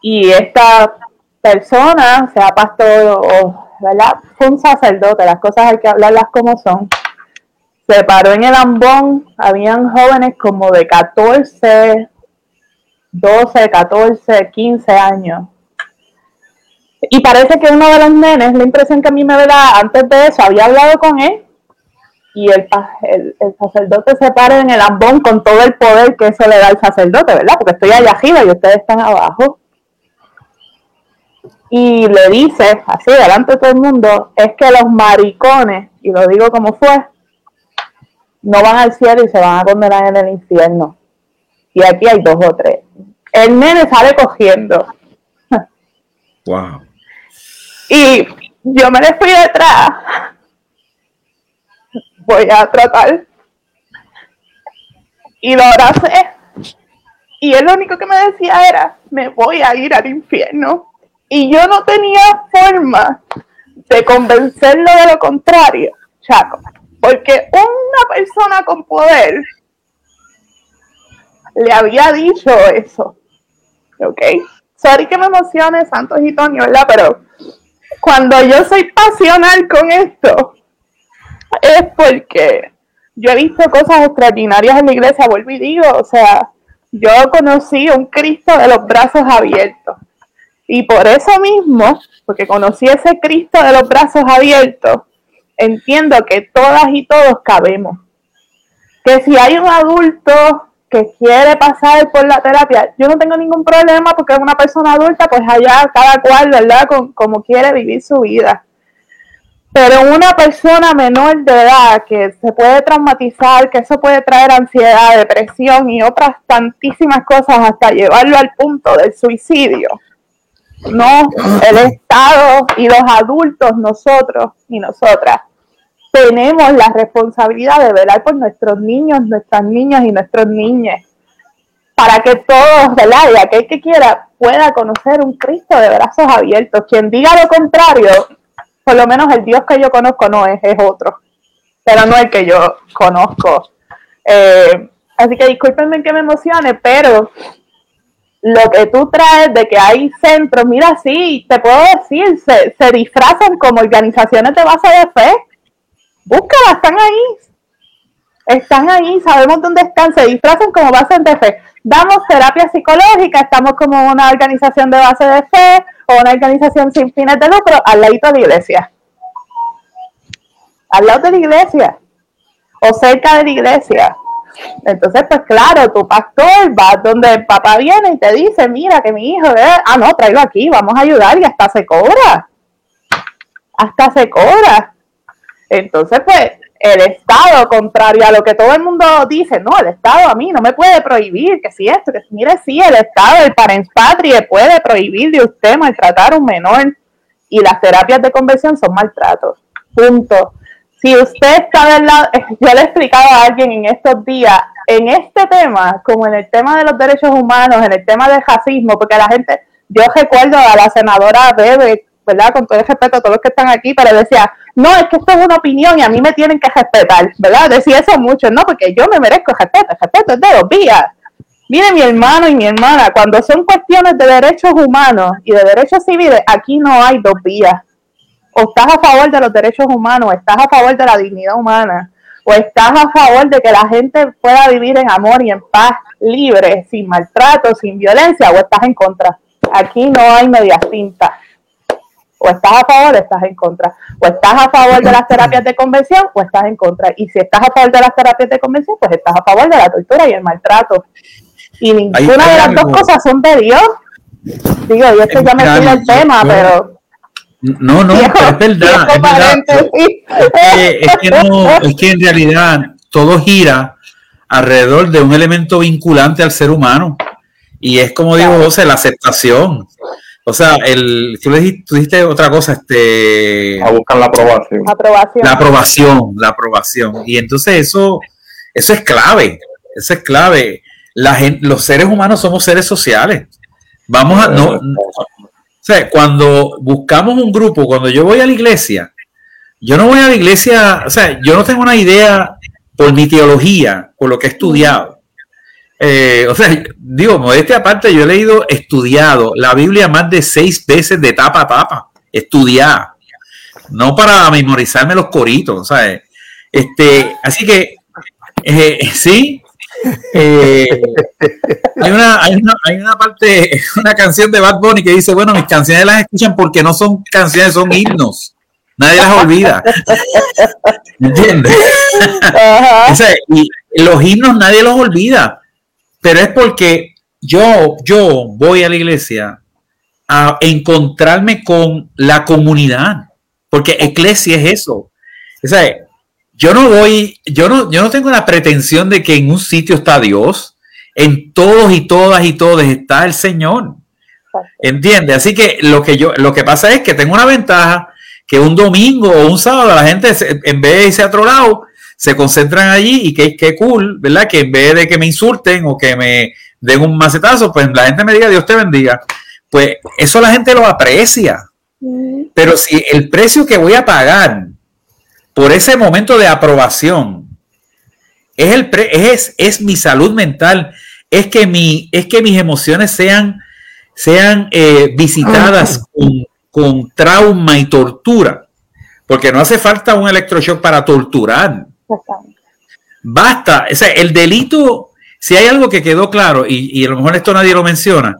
y esta persona, sea pastor o, ¿verdad? Fue un sacerdote, las cosas hay que hablarlas como son. Se paró en el ambón, habían jóvenes como de 14, 12, 14, 15 años. Y parece que uno de los nenes, la impresión que a mí me da antes de eso, había hablado con él y el, el, el sacerdote se para en el ambón con todo el poder que eso le da al sacerdote, ¿verdad? Porque estoy allá arriba y ustedes están abajo. Y le dice, así delante de todo el mundo, es que los maricones, y lo digo como fue, no van al cielo y se van a condenar en el infierno. Y aquí hay dos o tres. El nene sale cogiendo. wow. Y yo me le fui detrás. Voy a tratar. Y lo abracé. Y él lo único que me decía era, me voy a ir al infierno. Y yo no tenía forma de convencerlo de lo contrario, Chaco. Porque una persona con poder le había dicho eso. ¿Ok? Sorry que me emocione, Santos y Tony, ¿verdad? Pero cuando yo soy pasional con esto, es porque yo he visto cosas extraordinarias en la iglesia, vuelvo y digo, o sea, yo conocí un Cristo de los brazos abiertos. Y por eso mismo, porque conocí ese Cristo de los brazos abiertos, entiendo que todas y todos cabemos. Que si hay un adulto que quiere pasar por la terapia, yo no tengo ningún problema porque es una persona adulta, pues allá cada cual, ¿verdad? Con, como quiere vivir su vida. Pero una persona menor de edad que se puede traumatizar, que eso puede traer ansiedad, depresión y otras tantísimas cosas hasta llevarlo al punto del suicidio. No, el Estado y los adultos, nosotros y nosotras, tenemos la responsabilidad de velar por nuestros niños, nuestras niñas y nuestros niños, para que todos, ¿verdad? Y aquel que quiera pueda conocer un Cristo de brazos abiertos. Quien diga lo contrario, por lo menos el Dios que yo conozco no es, es otro, pero no el que yo conozco. Eh, así que discúlpenme que me emocione, pero lo que tú traes de que hay centros, mira, sí, te puedo decir, se, se disfrazan como organizaciones de base de fe. Búscalas, están ahí. Están ahí, sabemos dónde están, se disfrazan como base de fe. Damos terapia psicológica, estamos como una organización de base de fe o una organización sin fines de lucro al lado de la iglesia. Al lado de la iglesia o cerca de la iglesia. Entonces, pues claro, tu pastor va donde el papá viene y te dice, mira que mi hijo, eh, ah, no, traigo aquí, vamos a ayudar y hasta se cobra. Hasta se cobra. Entonces, pues, el Estado, contrario a lo que todo el mundo dice, no, el Estado a mí no me puede prohibir, que si esto, que si, mire, sí, el Estado, el parents patrie puede prohibir de usted maltratar a un menor y las terapias de conversión son maltratos. Punto. Si usted está del lado, yo le he explicado a alguien en estos días, en este tema, como en el tema de los derechos humanos, en el tema del racismo, porque la gente, yo recuerdo a la senadora Bebe, ¿verdad? Con todo el respeto a todos los que están aquí, pero decía, no, es que esto es una opinión y a mí me tienen que respetar, ¿verdad? Decía eso mucho, no, porque yo me merezco respeto, respeto es de dos vías. Mire, mi hermano y mi hermana, cuando son cuestiones de derechos humanos y de derechos civiles, aquí no hay dos vías. O estás a favor de los derechos humanos, o estás a favor de la dignidad humana, o estás a favor de que la gente pueda vivir en amor y en paz, libre, sin maltrato, sin violencia, o estás en contra. Aquí no hay medias tintas. O estás a favor o estás en contra. O estás a favor de las terapias de convención o estás en contra. Y si estás a favor de las terapias de convención, pues estás a favor de la tortura y el maltrato. Y ninguna de las dos cosas son de Dios. Digo, y esto ya me fui el tema, pero... No, no, es verdad. Es, verdad. Es, que, no, es que en realidad todo gira alrededor de un elemento vinculante al ser humano. Y es como digo José, la aceptación. O sea, el, tú, le dijiste, otra cosa, este... A buscar la aprobación. La aprobación, la aprobación. Y entonces eso, eso es clave, eso es clave. La gente, los seres humanos somos seres sociales. Vamos a, no, o sea, cuando buscamos un grupo, cuando yo voy a la iglesia, yo no voy a la iglesia, o sea, yo no tengo una idea por mi teología, por lo que he estudiado. Eh, o sea, digo, modestia aparte, yo he leído, estudiado la Biblia más de seis veces de tapa a tapa, estudiar, no para memorizarme los coritos, ¿sabes? Este, así que, eh, sí, eh, hay, una, hay, una, hay una parte, una canción de Bad Bunny que dice, bueno, mis canciones las escuchan porque no son canciones, son himnos. Nadie las olvida. ¿Entiendes? y los himnos nadie los olvida pero es porque yo, yo voy a la iglesia a encontrarme con la comunidad, porque iglesia es eso. O sea, yo no voy, yo no, yo no tengo la pretensión de que en un sitio está Dios, en todos y todas y todos está el Señor. ¿Entiendes? Así que lo que yo, lo que pasa es que tengo una ventaja que un domingo o un sábado la gente en vez de irse a otro lado, se concentran allí y que, qué cool, ¿verdad? Que en vez de que me insulten o que me den un macetazo, pues la gente me diga Dios te bendiga. Pues eso la gente lo aprecia. Mm. Pero si el precio que voy a pagar por ese momento de aprobación es, el es, es mi salud mental, es que, mi, es que mis emociones sean, sean eh, visitadas con, con trauma y tortura. Porque no hace falta un electroshock para torturar. Basta, o sea, el delito, si hay algo que quedó claro, y, a lo mejor esto nadie lo menciona,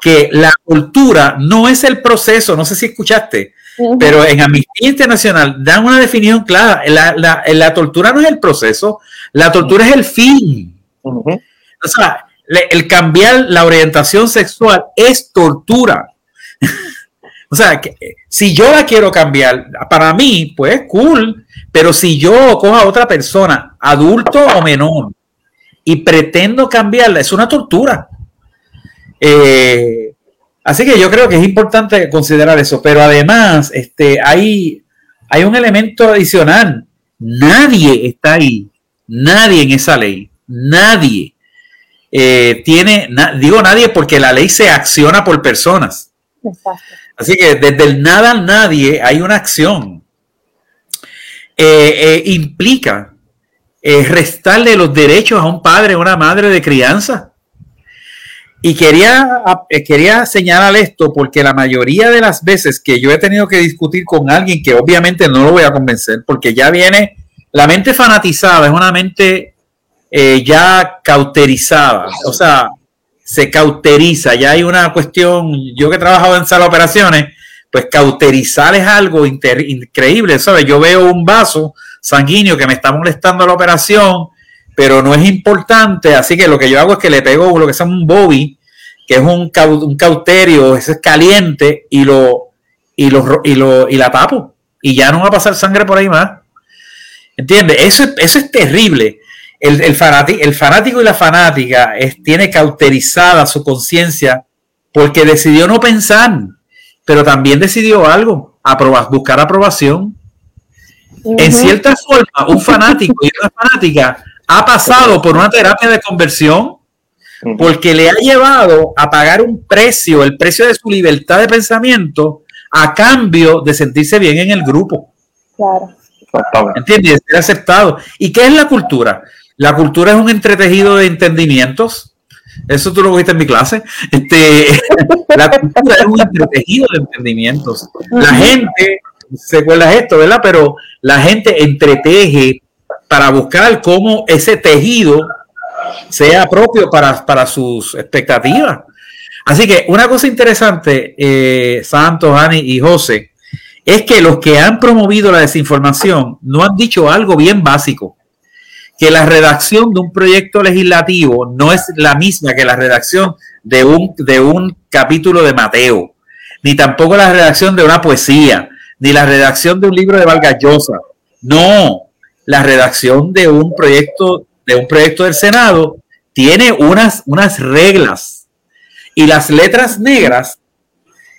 que la cultura no es el proceso, no sé si escuchaste, pero en Amnistía Internacional dan una definición clara, la, tortura no es el proceso, la tortura es el fin. O sea, el cambiar la orientación sexual es tortura. O sea, que, si yo la quiero cambiar, para mí, pues cool, pero si yo cojo a otra persona, adulto o menor, y pretendo cambiarla, es una tortura. Eh, así que yo creo que es importante considerar eso. Pero además, este, hay, hay un elemento adicional. Nadie está ahí. Nadie en esa ley. Nadie. Eh, tiene, digo nadie porque la ley se acciona por personas. Así que desde el nada al nadie hay una acción. Eh, eh, implica eh, restarle los derechos a un padre o una madre de crianza. Y quería, quería señalar esto porque la mayoría de las veces que yo he tenido que discutir con alguien que obviamente no lo voy a convencer porque ya viene, la mente fanatizada es una mente ya cauterizada, o sea, se cauteriza, ya hay una cuestión, yo que he trabajado en sala operaciones, pues cauterizar es algo increíble, ¿sabes? Yo veo un vaso sanguíneo que me está molestando la operación, pero no es importante, así que lo que yo hago es que le pego lo que se llama un bobby, que es un, un cauterio, ese es caliente, y lo, y lo, y lo, y la tapo, y ya no va a pasar sangre por ahí más. ¿Entiendes? Eso, eso es terrible. El, el, el fanático y la fanática es, tiene cauterizada su conciencia porque decidió no pensar pero también decidió algo, buscar aprobación. En cierta forma, un fanático y una fanática ha pasado por una terapia de conversión porque le ha llevado a pagar un precio, el precio de su libertad de pensamiento, a cambio de sentirse bien en el grupo. Claro. ¿Entiendes? Ser aceptado. ¿Y qué es la cultura? La cultura es un entretejido de entendimientos Eso tú lo viste en mi clase. Este, la cultura es un entretejido de entendimientos. La gente, se acuerda esto, ¿verdad? Pero la gente entreteje para buscar cómo ese tejido sea propio para, para sus expectativas. Así que una cosa interesante, eh, Santos, Ani y José, es que los que han promovido la desinformación no han dicho algo bien básico, que la redacción de un proyecto legislativo no es la misma que la redacción de un, de un capítulo de Mateo, ni tampoco la redacción de una poesía, ni la redacción de un libro de Valgallosa. No, la redacción de un proyecto, de un proyecto del Senado tiene unas, unas reglas. Y las letras negras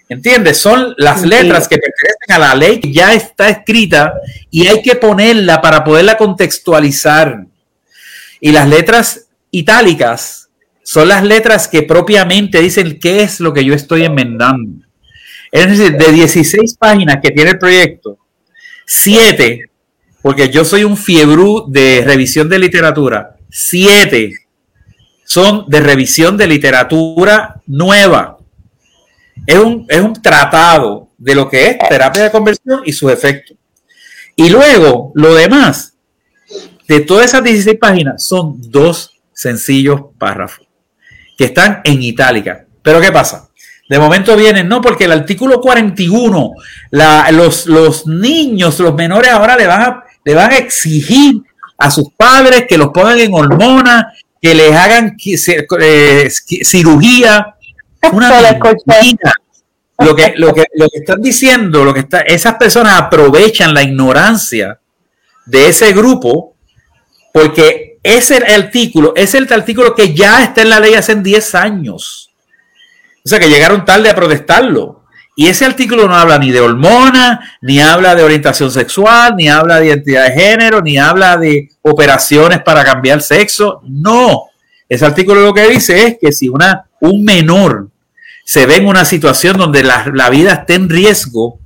¿Entiendes? Son las letras que pertenecen a la ley que ya está escrita y hay que ponerla para poderla contextualizar. Y las letras itálicas son las letras que propiamente dicen qué es lo que yo estoy enmendando. Es decir, de 16 páginas que tiene el proyecto, 7, porque yo soy un fiebrú de revisión de literatura, 7 son de revisión de literatura nueva es un, es un tratado de lo que es terapia de conversión y sus efectos. Y luego, lo demás, de todas esas 16 páginas, son dos sencillos párrafos que están en itálica. Pero ¿qué pasa? De momento vienen, no, porque el artículo 41, la, los, los niños, los menores ahora le van, a, le van a exigir a sus padres que los pongan en hormonas, que les hagan eh, cirugía una lo que, lo, que, lo que están diciendo, lo que está, esas personas aprovechan la ignorancia de ese grupo porque ese artículo es el artículo que ya está en la ley hace 10 años. O sea, que llegaron tarde a protestarlo. Y ese artículo no habla ni de hormonas, ni habla de orientación sexual, ni habla de identidad de género, ni habla de operaciones para cambiar sexo. No. Ese artículo lo que dice es que si una, un menor se ve en una situación donde la, vida está en riesgo,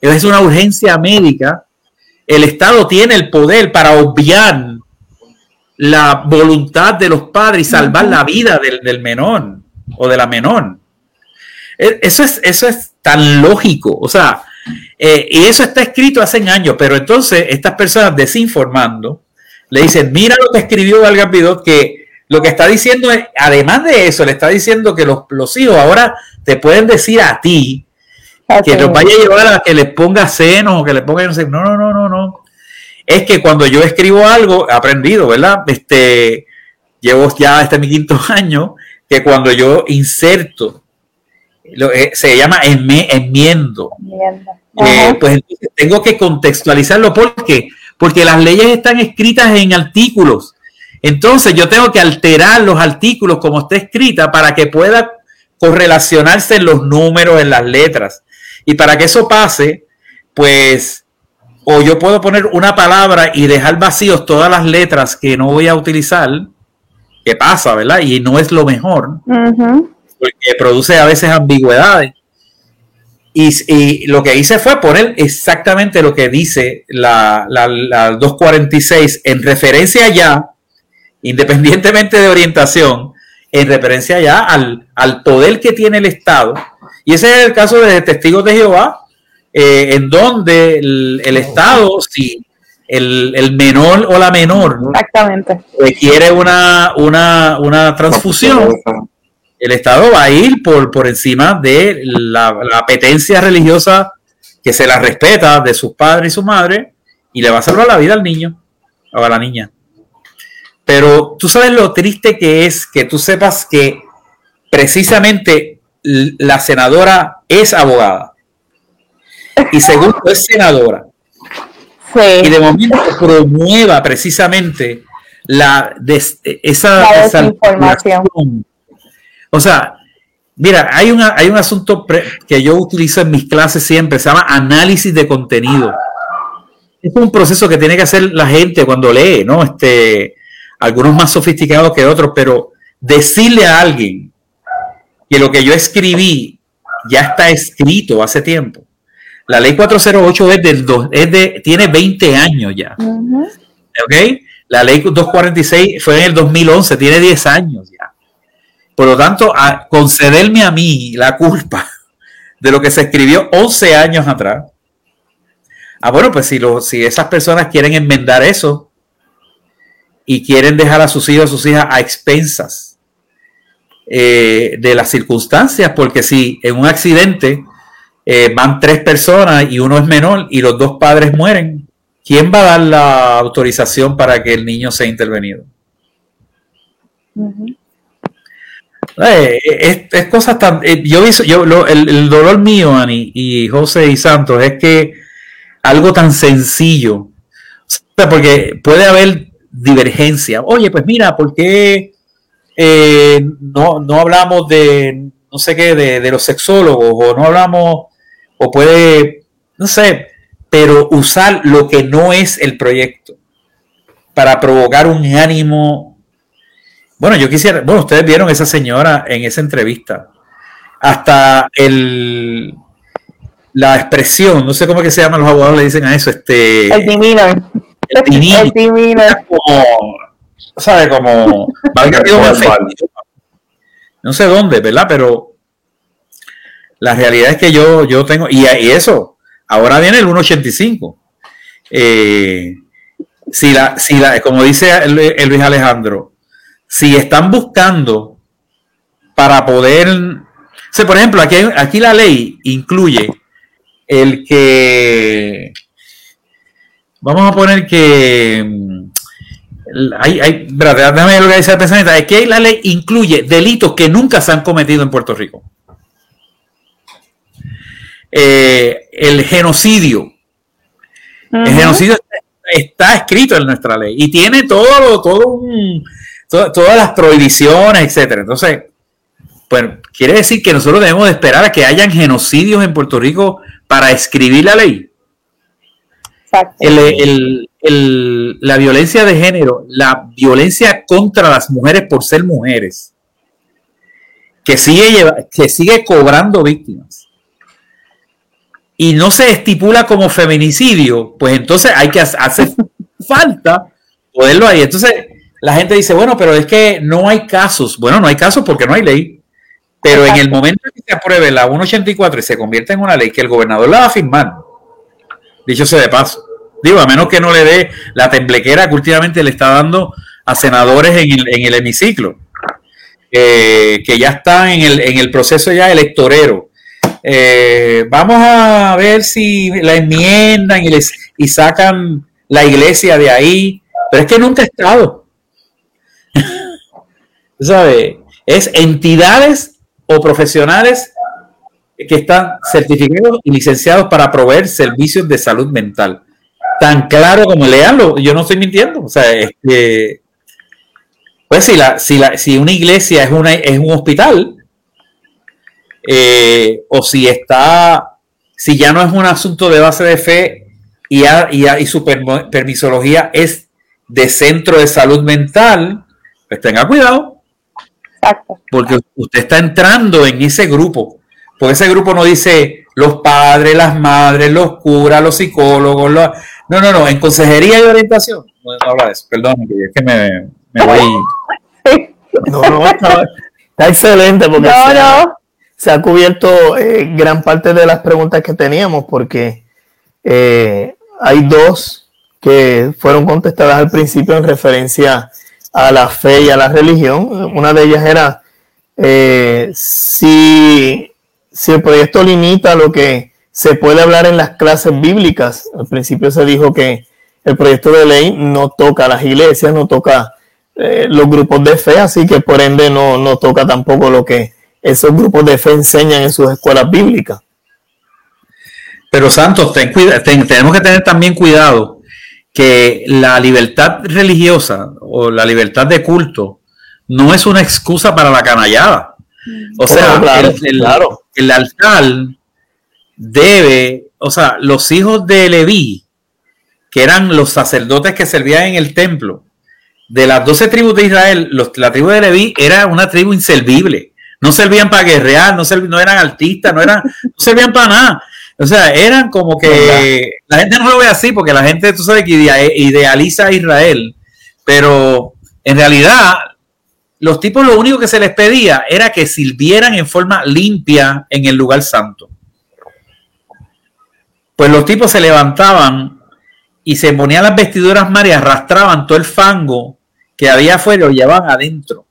es una urgencia médica, el Estado tiene el poder para obviar la voluntad de los padres y salvar la vida del, menor o de la menor. E, eso es, eso es tan lógico, o sea, eh, y eso está escrito hace años, pero entonces estas personas desinformando le dicen, mira lo que escribió Valga Pidot, que lo que está diciendo es, además de eso, le está diciendo que los, hijos ahora te pueden decir a ti que los vaya a llevar a que les ponga senos o que les ponga no no, no, no, no. Es que cuando yo escribo algo, he aprendido, ¿verdad? Este, llevo ya este mi quinto año, que cuando yo inserto, lo, eh, se llama enmiendo. Eh, pues tengo que contextualizarlo. ¿Por qué? Porque las leyes están escritas en artículos entonces yo tengo que alterar los artículos como está escrita para que pueda correlacionarse en los números, en las letras. Y para que eso pase, pues, o yo puedo poner una palabra y dejar vacíos todas las letras que no voy a utilizar, que pasa, ¿verdad? Y no es lo mejor, porque produce a veces ambigüedades. Y, lo que hice fue poner exactamente lo que dice la, la, la 246 en referencia ya independientemente de orientación, en referencia ya al, poder que tiene el Estado. Y ese es el caso de testigos de Jehová, eh, en donde el, Estado, si el, menor o la menor requiere una, una, una transfusión, el Estado va a ir por, por encima de la, la apetencia religiosa que se la respeta de sus padres y su madre y le va a salvar la vida al niño o a la niña. Pero tú sabes lo triste que es que tú sepas que precisamente la senadora es abogada. Y segundo, es senadora. Y de momento promueva precisamente la esa, información. O sea, mira, hay, una, hay un asunto que yo utilizo en mis clases siempre, se llama análisis de contenido. Es un proceso que tiene que hacer la gente cuando lee, ¿no? Este, algunos más sofisticados que otros, pero decirle a alguien que lo que yo escribí ya está escrito hace tiempo. La ley 408 es del es de, tiene 20 años ya. ¿Ok? La ley 246 fue en el 2011, tiene 10 años ya. Por lo tanto, a concederme a mí la culpa de lo que se escribió 11 años atrás. Ah, bueno, pues si, lo, si esas personas quieren enmendar eso y quieren dejar a sus hijos, a sus hijas a expensas eh, de las circunstancias, porque si en un accidente eh, van tres personas y uno es menor y los dos padres mueren, ¿quién va a dar la autorización para que el niño sea intervenido? Eh, es, cosas tan. Yo, yo el, dolor mío, Ani, y José y Santos, es que algo tan sencillo. porque puede haber divergencia. Oye, pues mira, ¿por qué eh, no, no, hablamos de, no sé qué, de, de, los sexólogos? O no hablamos, o puede, no sé, pero usar lo que no es el proyecto para provocar un ánimo bueno, yo quisiera, bueno, ustedes vieron esa señora en esa entrevista. Hasta el la expresión, no sé cómo que se llaman los abogados, le dicen a eso, este. El. El. Como, ¿sabe? Como. no sé dónde, ¿verdad? Pero la realidad es que yo, yo tengo, y, eso, ahora viene el 1.85. Eh, si la, si la, como dice el, el Luis Alejandro, si están buscando para poder, o por ejemplo, aquí, aquí la ley incluye el que, vamos a poner que, hay, hay, déjame dice el pensamiento, es que la ley incluye delitos que nunca se han cometido en Puerto Rico. Eh, el genocidio. El genocidio está, escrito en nuestra ley y tiene todo, todo un, todas las prohibiciones, etcétera. Entonces, pues quiere decir que nosotros debemos esperar a que hayan genocidios en Puerto Rico para escribir la ley. La violencia de género, la violencia contra las mujeres por ser mujeres, que sigue, que sigue cobrando víctimas y no se estipula como feminicidio, pues entonces hay que hacer falta poderlo ahí. Entonces, la gente dice, bueno, pero es que no hay casos. Bueno, no hay casos porque no hay ley. Pero en el momento en que se apruebe la 184 y se convierte en una ley que el gobernador la va a firmar, dicho sea de paso, digo, a menos que no le dé la temblequera que últimamente le está dando a senadores en el, en el hemiciclo, que ya están en el, en el proceso ya electorero. Eh, vamos a ver si la enmiendan y, les, y sacan la iglesia de ahí, pero es que nunca ha estado. ¿Sabe? Es entidades o profesionales que están certificados y licenciados para proveer servicios de salud mental. Tan claro como leanlo, yo no estoy mintiendo. O sea, este, pues si, la, si, la, si una iglesia es, una, es un hospital, eh, o si está, si ya no es un asunto de base de fe y, y, su permisología es de centro de salud mental, pues tenga cuidado. Porque usted está entrando en ese grupo. Porque ese grupo no dice los padres, las madres, los curas, los psicólogos. No, no, no. En consejería y orientación. No, habla de eso. Perdón, es que me, voy. No, no, está, excelente porque se, ha, cubierto eh, gran parte de las preguntas que teníamos porque eh, hay dos que fueron contestadas al principio en referencia a la fe y a la religión. Una de ellas era eh, si, si el proyecto limita lo que se puede hablar en las clases bíblicas. Al principio se dijo que el proyecto de ley no toca a las iglesias, no toca eh, los grupos de fe, así que por ende no, no toca tampoco lo que esos grupos de fe enseñan en sus escuelas bíblicas. Pero Santos, ten, tenemos que tener también cuidado que la libertad religiosa o la libertad de culto no es una excusa para la canallada. O sea, el, el, altar debe, o sea, los hijos de Leví, que eran los sacerdotes que servían en el templo, de las doce tribus de Israel, la tribu de Leví era una tribu inservible. No servían para guerrear, no, no eran artistas, no, eran, no servían para nada. O sea, eran como que la gente no lo ve así porque la gente, tú sabes que idealiza a Israel, pero en realidad los tipos lo único que se les pedía era que sirvieran en forma limpia en el lugar santo. Pues los tipos se levantaban y se ponían las vestiduras mar y arrastraban todo el fango que había afuera y lo llevaban adentro.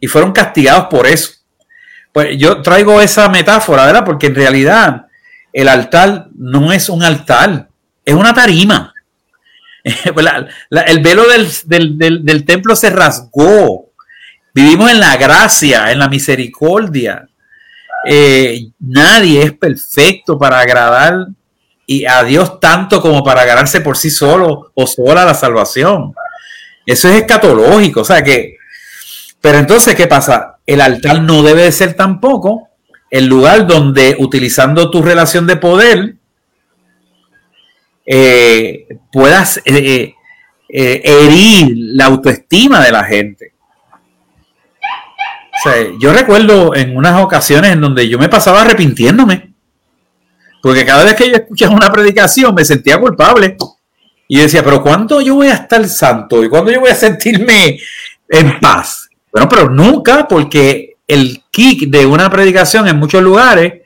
Y fueron castigados por eso. Pues yo traigo esa metáfora, ¿verdad? Porque en realidad el altar no es un altar, es una tarima. Pues el velo del, templo se rasgó. Vivimos en la gracia, en la misericordia. Eh, nadie es perfecto para agradar y a Dios tanto como para ganarse por sí solo o sola la salvación. Eso es escatológico, o sea que, pero entonces, ¿qué pasa? El altar no debe de ser tampoco el lugar donde utilizando tu relación de poder eh, puedas eh, herir la autoestima de la gente. Yo recuerdo en unas ocasiones en donde yo me pasaba arrepintiéndome, porque cada vez que yo escuchaba una predicación me sentía culpable. Y decía, pero ¿cuándo yo voy a estar santo? ¿Y cuándo yo voy a sentirme en paz? Bueno, pero nunca, porque el kick de una predicación en muchos lugares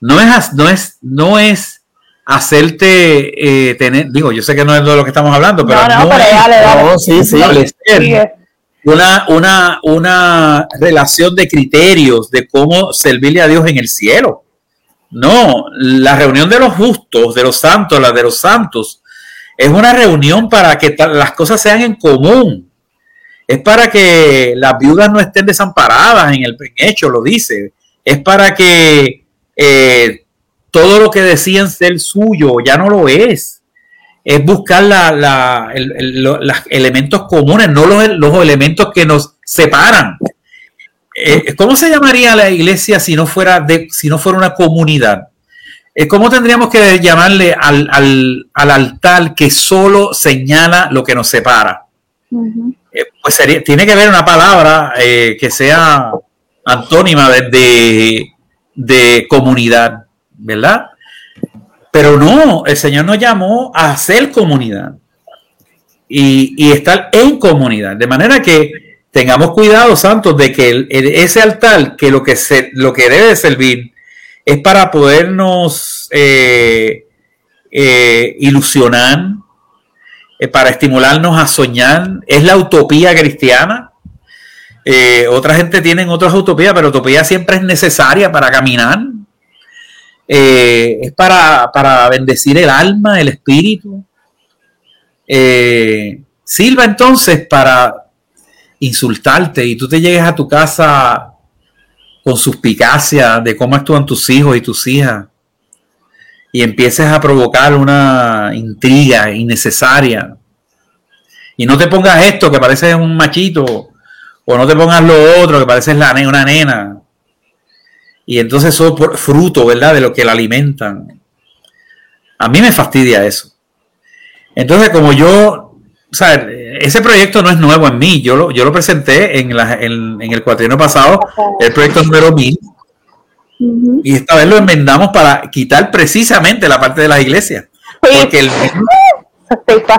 no es, no es, no es hacerte eh, tener, digo, yo sé que no es de lo que estamos hablando, pero no, sí, sí. Una, una, una relación de criterios de cómo servirle a Dios en el cielo. No, la reunión de los justos, de los santos, la de los santos, es una reunión para que las cosas sean en común. Es para que las viudas no estén desamparadas en el hecho, lo dice. Es para que eh, todo lo que decían ser suyo ya no lo es. Es buscar la, los elementos comunes, no los, los, elementos que nos separan. Eh, ¿Cómo se llamaría la iglesia si no fuera, de, si no fuera una comunidad? Eh, ¿Cómo tendríamos que llamarle al, al, altar que solo señala lo que nos separa? Eh, pues sería, tiene que haber una palabra que sea antónima de, de comunidad. ¿verdad? Pero no, el Señor nos llamó a hacer comunidad y, estar en comunidad. De manera que tengamos cuidado, santos, de que ese altar, que lo que, se, lo que debe servir es para podernos eh, eh, ilusionar, eh, para estimularnos a soñar. Es la utopía cristiana. otra gente tiene otras utopías, pero utopía siempre es necesaria para caminar. Eh, es para, bendecir el alma, el espíritu. Eh, sirva entonces para insultarte y tú te llegues a tu casa con suspicacia de cómo actúan tus hijos y tus hijas y empieces a provocar una intriga innecesaria. Y no te pongas esto que parece un machito, o no te pongas lo otro que parece la, una nena. Y entonces eso por fruto, ¿verdad? De lo que la alimentan. A mí me fastidia eso. Entonces, como yo, o sea, ese proyecto no es nuevo en mí. Yo lo, yo lo presenté en, la, en, el cuatrienio pasado, el proyecto número 1000. Y esta vez lo enmendamos para quitar precisamente la parte de las iglesias. Porque el,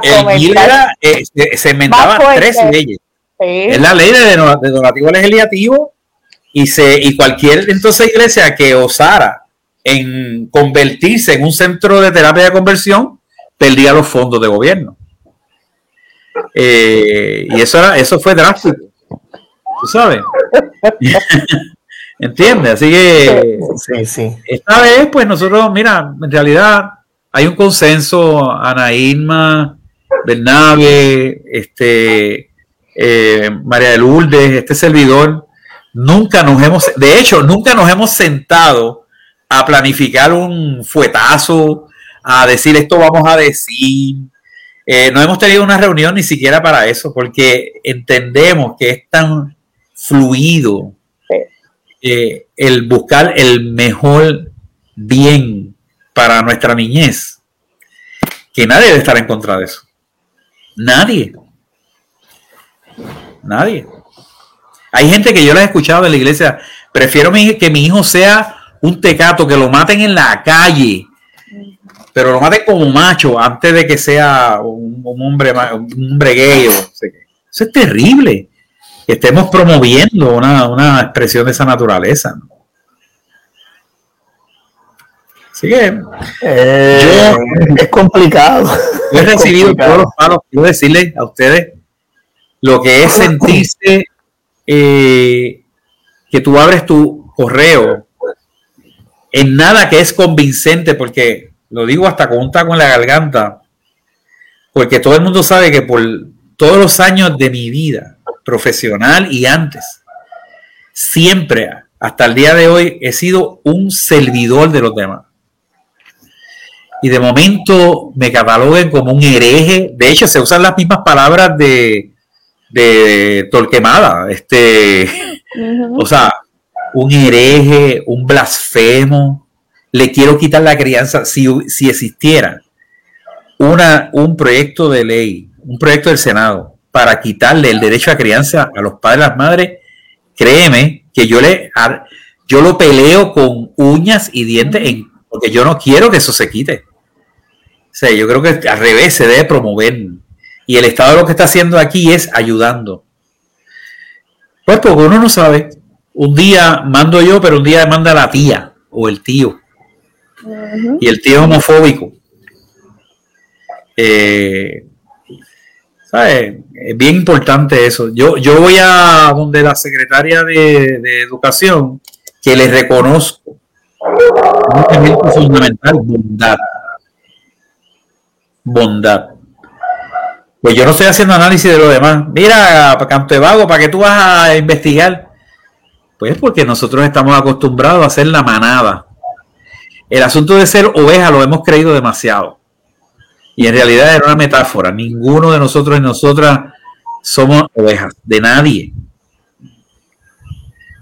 el era, eh, se, enmendaba tres leyes. Es la ley de, de donativo legislativo, y, se, y cualquier entonces iglesia que osara en convertirse en un centro de terapia de conversión, perdía los fondos de gobierno. Eh, y eso, era, eso fue drástico. ¿Tú sabes? ¿Entiendes? Así que esta vez, pues nosotros, mira, en realidad hay un consenso, Ana Irma, Bernabe, este, eh, María de Lourdes, este servidor, Nunca nos hemos, de hecho, nunca nos hemos sentado a planificar un fuetazo, a decir esto vamos a decir. Eh, no hemos tenido una reunión ni siquiera para eso, porque entendemos que es tan fluido eh, el buscar el mejor bien para nuestra niñez, que nadie debe estar en contra de eso. Nadie. Nadie. Hay gente que yo la he escuchado en la iglesia, prefiero que mi hijo sea un tecato, que lo maten en la calle, pero lo maten como macho antes de que sea un, hombre, un hombre gay. eso es terrible. que estemos promoviendo una, expresión de esa naturaleza. Así que eh, es complicado. Yo he recibido todos los palos. Quiero decirles a ustedes lo que es sentirse eh, que tú abres tu correo en nada que es convincente, porque lo digo hasta con un taco en la garganta, porque todo el mundo sabe que por todos los años de mi vida profesional y antes, siempre, hasta el día de hoy, he sido un servidor de los demás. Y de momento me cataloguen como un hereje. De hecho, se usan las mismas palabras de, de Torquemada. Este, O sea, un hereje, un blasfemo. Le quiero quitar la crianza. Si, si existiera una, un proyecto de ley, un proyecto del Senado para quitarle el derecho a crianza a los padres y las madres, créeme que yo le yo lo peleo con uñas y dientes en, porque yo no quiero que eso se quite. O sea, yo creo que al revés se debe promover. Y el Estado lo que está haciendo aquí es ayudando. Pues porque uno no sabe. Un día mando yo, pero un día manda la tía o el tío. Y el tío es homofóbico. Eh, Es bien importante eso. Yo, yo voy a donde la secretaria de, Educación, que le reconozco un elemento fundamental, bondad. Bondad. Pues yo no estoy haciendo análisis de lo demás. Mira, Canto de Vago, ¿para qué tú vas a investigar? Pues porque nosotros estamos acostumbrados a hacer la manada. El asunto de ser oveja lo hemos creído demasiado. Y en realidad era una metáfora. Ninguno de nosotros y nosotras somos ovejas, de nadie.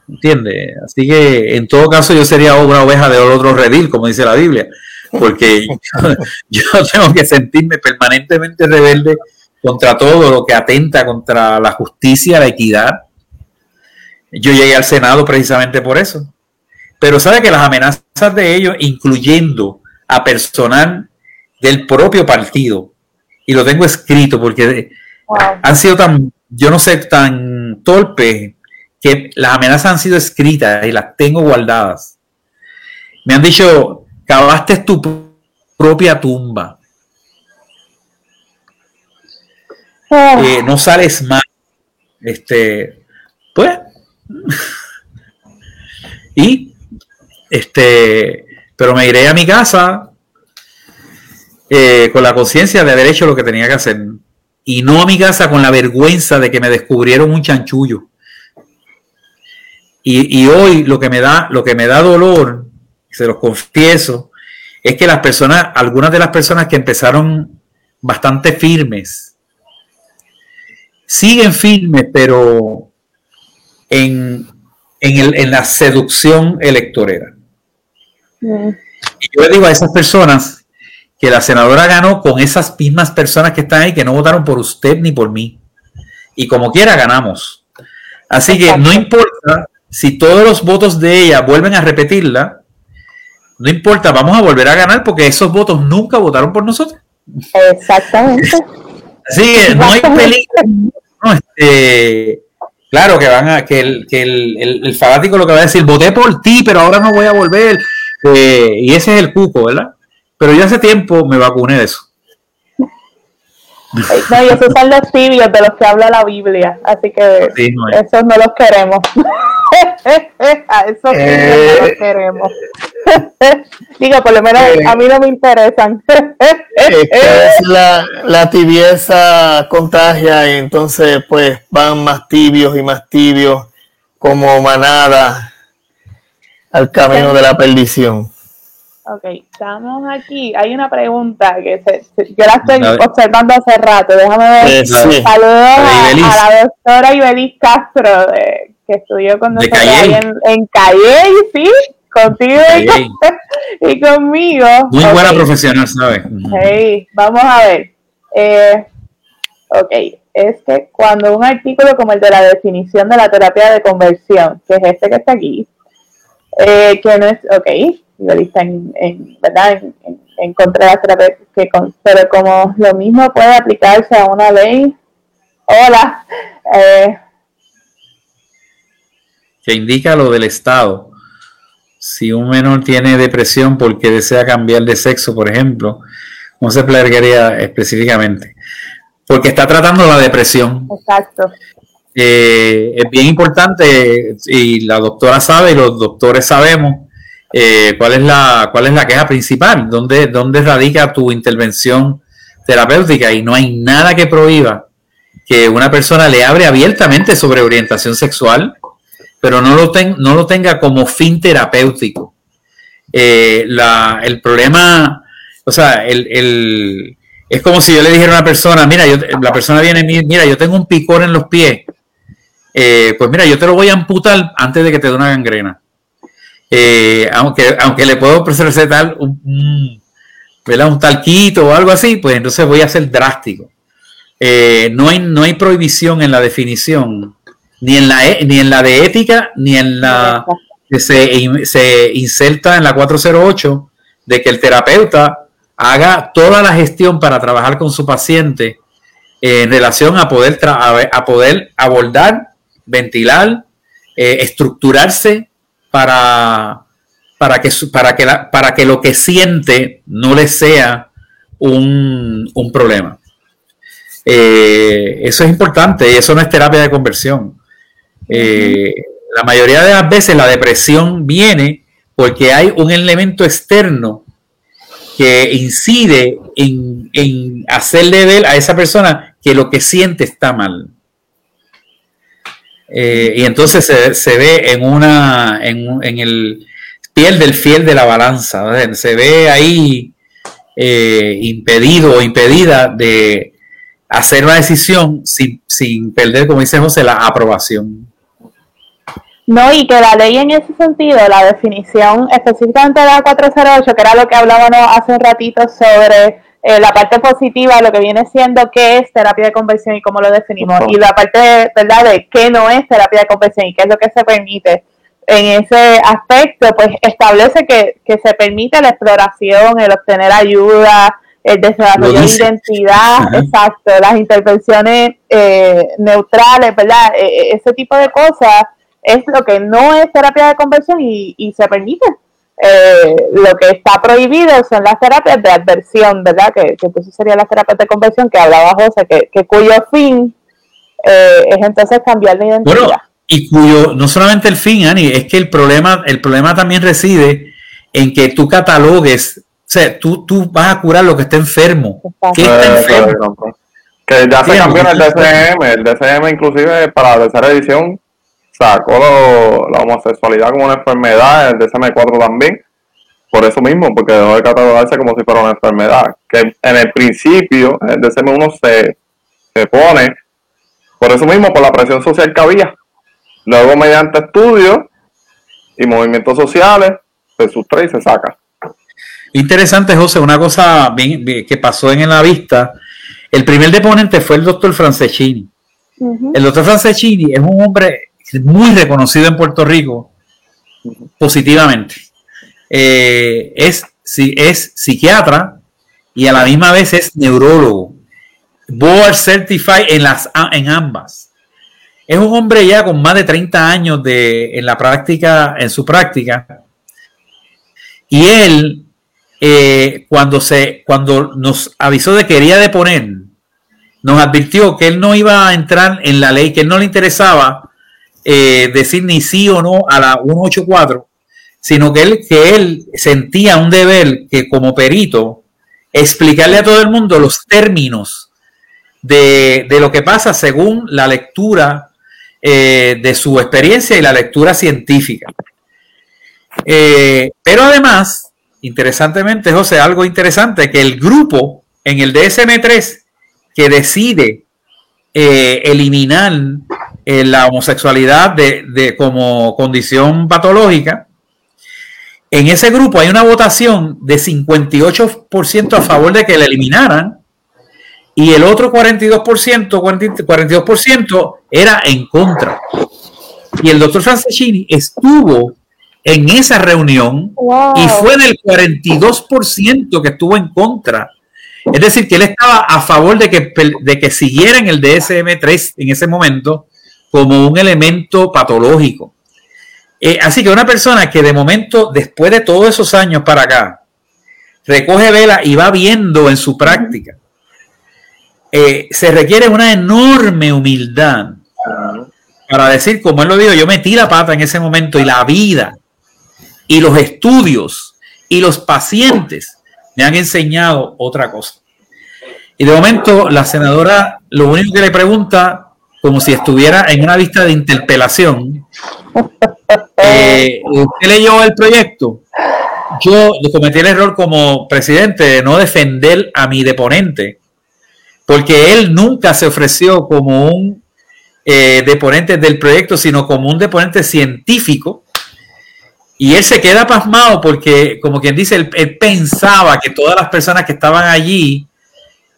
¿Entiendes? Así que en todo caso yo sería una oveja de otro redil, como dice la Biblia, porque yo, tengo que sentirme permanentemente rebelde contra todo lo que atenta contra la justicia, la equidad. Yo llegué al Senado precisamente por eso. Pero sabe que las amenazas de ellos, incluyendo a personal del propio partido. Y lo tengo escrito porque han sido tan, yo no sé, tan torpes que las amenazas han sido escritas y las tengo guardadas. Me han dicho, cavaste tu propia tumba. Ah. Eh, no sales más. Este, pues. y, este, pero me iré a mi casa eh, con la conciencia de haber hecho lo que tenía que hacer. Y no a mi casa con la vergüenza de que me descubrieron un chanchullo. Y, hoy lo que me da, lo que me da dolor, se los confieso, es que las personas, algunas de las personas que empezaron bastante firmes, siguen firmes, pero en, en, la seducción electorera. Mm. Y yo le digo a esas personas que la senadora ganó con esas mismas personas que están ahí que no votaron por usted ni por mí. Y como quiera ganamos. Así que no importa si todos los votos de ella vuelven a repetirla, no importa, vamos a volver a ganar porque esos votos nunca votaron por nosotros. Exactamente. Así que no hay peligro. Este, claro que van a, que el, que el, el, fanático lo que va a decir, voté por ti, pero ahora no voy a volver. Eh, y ese es el cuco, ¿verdad? Pero yo hace tiempo me vacuné de eso. No, y esos son los tibios de los que habla la Biblia, así que esos no los queremos. a esos eh, no los queremos. Digo, por lo menos eh, a mí no me interesan. la, la tibieza contagia y entonces pues van más tibios y más tibios como manada al camino de la perdición. Ok, estamos aquí. Hay una pregunta que yo la estoy observando hace rato. Déjame ver. Saludos a, la doctora Ibelis Castro, que estudió con nosotros ahí en, en Calle, sí, contigo y, conmigo. Muy buena profesional, ¿sabes? Hey, vamos a ver. Eh, ok, es que cuando un artículo como el de la definición de la terapia de conversión, que es este que está aquí, eh, que no es, ok, está en, en, ¿verdad? En, en, contra de la terapia, que pero como lo mismo puede aplicarse a una ley, hola, eh, que indica lo del Estado. Si un menor tiene depresión porque desea cambiar de sexo, por ejemplo, ¿cómo se explicaría específicamente? Porque está tratando la depresión. Exacto. Eh, es bien importante y la doctora sabe y los doctores sabemos eh, cuál es la cuál es la queja principal, dónde, dónde radica tu intervención terapéutica y no hay nada que prohíba que una persona le abre abiertamente sobre orientación sexual, pero no lo, no lo tenga como fin terapéutico. Eh, el problema, o sea, el, es como si yo le dijera a una persona, mira, yo, la persona viene, mira, yo tengo un picor en los pies, eh, pues mira, yo te lo voy a amputar antes de que te dé una gangrena. Eh, aunque, aunque le puedo ofrecer tal un, un talquito o algo así, pues entonces voy a ser drástico. No, hay, no hay prohibición en la definición, ni en la, e, ni en la de ética, ni en la que se, se inserta en la 408 de que el terapeuta haga toda la gestión para trabajar con su paciente en relación a poder, a poder abordar, ventilar, eh, estructurarse para, para, que, para, que para que lo que siente no le sea un, un problema. Eh, eso es importante y eso no es terapia de conversión. Eh, la mayoría de las veces la depresión viene porque hay un elemento externo que incide en, hacerle ver a esa persona que lo que siente está mal. Eh, y entonces se, ve en una en, el piel del fiel de la balanza, se ve ahí impedido o impedida de, hacer una decisión sin, sin perder, como dice José, la aprobación. No, y que la ley en ese sentido, la definición específicamente de la 408, que era lo que hablábamos hace un ratito sobre eh, la parte positiva, lo que viene siendo qué es terapia de conversión y cómo lo definimos, y la parte, ¿verdad?, de qué no es terapia de conversión y qué es lo que se permite. En ese aspecto, pues establece que, que se permite la exploración, el obtener ayuda, el desarrollo de identidad, exacto, las intervenciones eh, neutrales, ¿verdad? E, e, ese tipo de cosas es lo que no es terapia de conversión y, y se permite. Eh, lo que está prohibido son las terapias de adversión, ¿verdad? Que, que entonces serían las terapias de conversión que hablaba José, que, que cuyo fin eh, es entonces cambiar la identidad. Bueno, y cuyo, no solamente el fin, Ani, es que el problema, el problema también reside en que tú catalogues o sea, tú, tú vas a curar lo que está enfermo. ¿Qué está eh, enfermo? Que ya se cambió el DCM, el DCM inclusive para la tercera edición sacó la homosexualidad como una enfermedad, el DCM4 también, por eso mismo, porque dejó de catalogarse como si fuera una enfermedad. Que en el principio, el DCM1 se, se pone, por eso mismo, por la presión social que había. Luego, mediante estudios y movimientos sociales, se sustrae y se saca. Interesante, José, una cosa bien, que pasó en la vista. El primer deponente fue el doctor Francescini. El doctor Francescini es un hombre muy reconocido en Puerto Rico positivamente. Eh, es, es psiquiatra y a la misma vez es neurólogo. Board Certified en, las, en ambas. Es un hombre ya con más de 30 años de, en la práctica, en su práctica. Y él eh, cuando, se, cuando nos avisó de que quería deponer, nos advirtió que él no iba a entrar en la ley, que él no le interesaba eh, decir ni sí o no a la 184, sino que él, que él sentía un deber que como perito explicarle a todo el mundo los términos de, lo que pasa según la lectura eh, de su experiencia y la lectura científica. pero además, interesantemente, José, algo interesante, que el grupo en el DSM3 que decide eh, eliminar eh, la homosexualidad de, como condición patológica, en ese grupo hay una votación de 58% a favor de que la eliminaran y el otro 42%, 42% era en contra. Y el doctor Franceschini estuvo en esa reunión y fue del 42% que estuvo en contra. Es decir, que él estaba a favor de que, de que siguieran el DSM-3 en ese momento como un elemento patológico. Eh, así que una persona que de momento, después de todos esos años para acá, recoge vela y va viendo en su práctica, eh, se requiere una enorme humildad para decir, como él lo dijo, yo metí la pata en ese momento y la vida y los estudios y los pacientes me han enseñado otra cosa. Y de momento la senadora lo único que le pregunta, como si estuviera en una vista de interpelación, eh, ¿usted leyó el proyecto? Yo cometí el error como presidente de no defender a mi deponente, porque él nunca se ofreció como un eh, deponente del proyecto, sino como un deponente científico. Y él se queda pasmado porque, como quien dice, él pensaba que todas las personas que estaban allí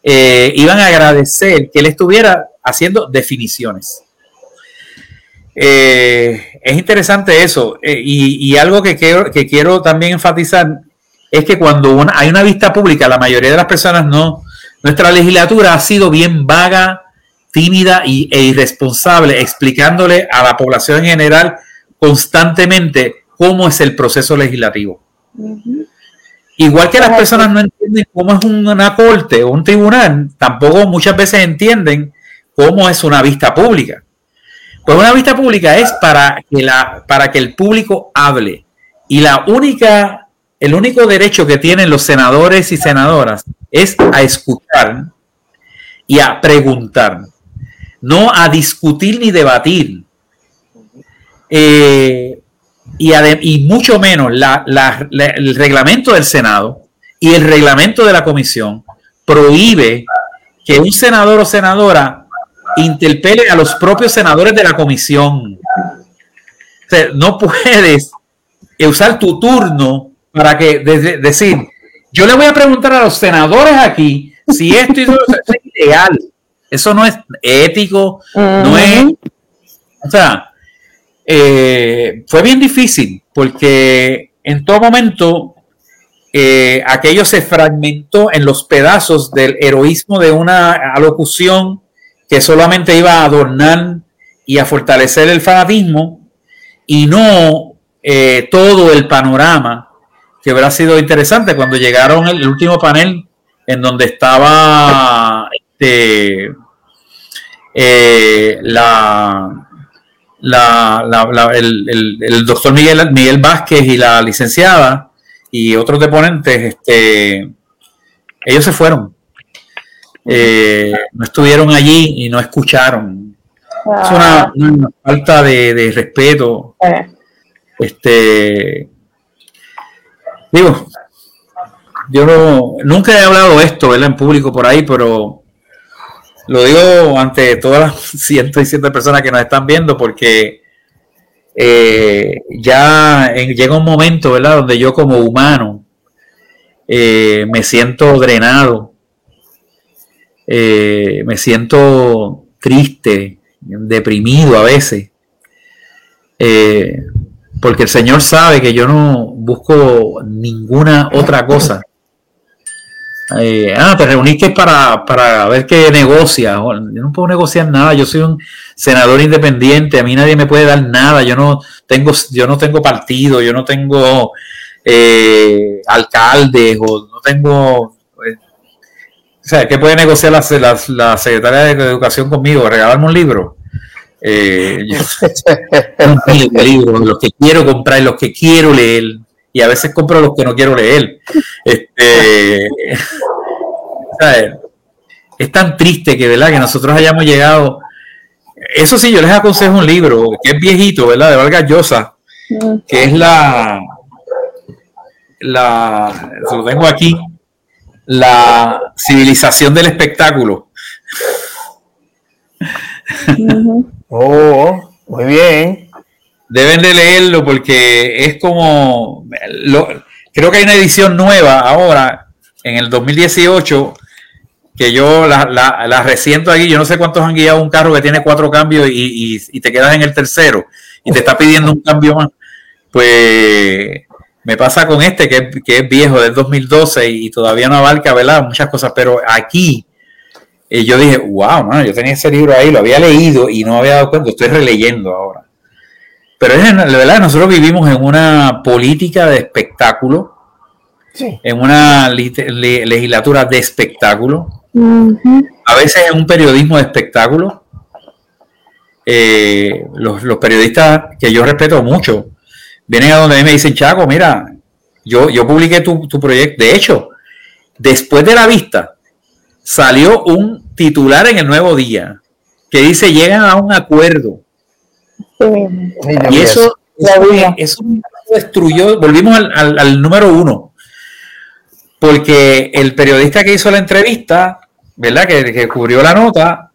eh, iban a agradecer que él estuviera haciendo definiciones. Eh, es interesante eso. Eh, y, algo que quiero, que quiero también enfatizar es que cuando hay una vista pública, la mayoría de las personas no. Nuestra legislatura ha sido bien vaga, tímida y, e irresponsable, explicándole a la población en general constantemente cómo es el proceso legislativo. Igual que las personas no entienden cómo es una corte o un tribunal, tampoco muchas veces entienden cómo es una vista pública. Pues una vista pública es para que, la, para que el público hable. Y la única, el único derecho que tienen los senadores y senadoras es a escuchar y a preguntar, no a discutir ni debatir. Eh, y, mucho menos el reglamento del Senado y el reglamento de la comisión prohíbe que un senador o senadora interpele a los propios senadores de la comisión. no puedes usar tu turno para que decir, yo le voy a preguntar a los senadores aquí si esto es ilegal. Eso no es ético, no es... O sea, eh, fue bien difícil porque en todo momento eh, aquello se fragmentó en los pedazos del heroísmo de una alocución que solamente iba a adornar y a fortalecer el fanatismo y no eh, todo el panorama que hubiera sido interesante cuando llegaron el, último panel en donde estaba este, la el, doctor Miguel, Miguel Vázquez y la licenciada y otros deponentes, este, ellos se fueron. Eh, no estuvieron allí y no escucharon. Es una, falta de, respeto. Este, digo, yo no, nunca he hablado esto en público por ahí, pero lo digo ante todas las ciento y siete personas que nos están viendo porque eh, ya llega un momento, ¿verdad?, donde yo como humano eh, me siento drenado, eh, me siento triste, deprimido a veces, porque el Señor sabe que yo no busco ninguna otra cosa eh, ah, te reuniste para, para ver qué negocia. Yo no puedo negociar nada. Yo soy un senador independiente. A mí nadie me puede dar nada. Yo no tengo, yo no tengo partido. Yo no tengo eh, alcaldes o no tengo. O sea, ¿qué puede negociar la, la, secretaria de Educación conmigo? ¿Regalarme un libro? Eh, un libro, los que quiero comprar, los que quiero leer y a veces compro los que no quiero leer. Este, es tan triste que, ¿verdad? que nosotros hayamos llegado. Eso sí, yo les aconsejo un libro que es viejito, ¿verdad? De Vargas Llosa, que es la, la, lo tengo aquí, la civilización del espectáculo. Oh, muy bien deben de leerlo porque es como, creo que hay una edición nueva ahora, en el 2018, que yo la, la, resiento aquí, yo no sé cuántos han guiado un carro que tiene cuatro cambios y, te quedas en el tercero y te está pidiendo un cambio más. Pues me pasa con este que, es viejo, del 2012 y todavía no abarca, ¿verdad? Muchas cosas, pero aquí eh, yo dije, wow, yo tenía ese libro ahí, lo había leído y no había dado cuenta, estoy releyendo ahora. pero es, la verdad, nosotros vivimos en una política de espectáculo, en una legislatura de espectáculo, a veces en un periodismo de espectáculo. Eh, los, periodistas que yo respeto mucho vienen a donde a mí me dicen, Chaco, mira, yo, yo publiqué tu, tu proyecto. De hecho, después de la vista, salió un titular en el Nuevo Día que dice llegan a un acuerdo. y eso, eso, destruyó, volvimos al, número uno, porque el periodista que hizo la entrevista, ¿verdad? Que, cubrió la nota,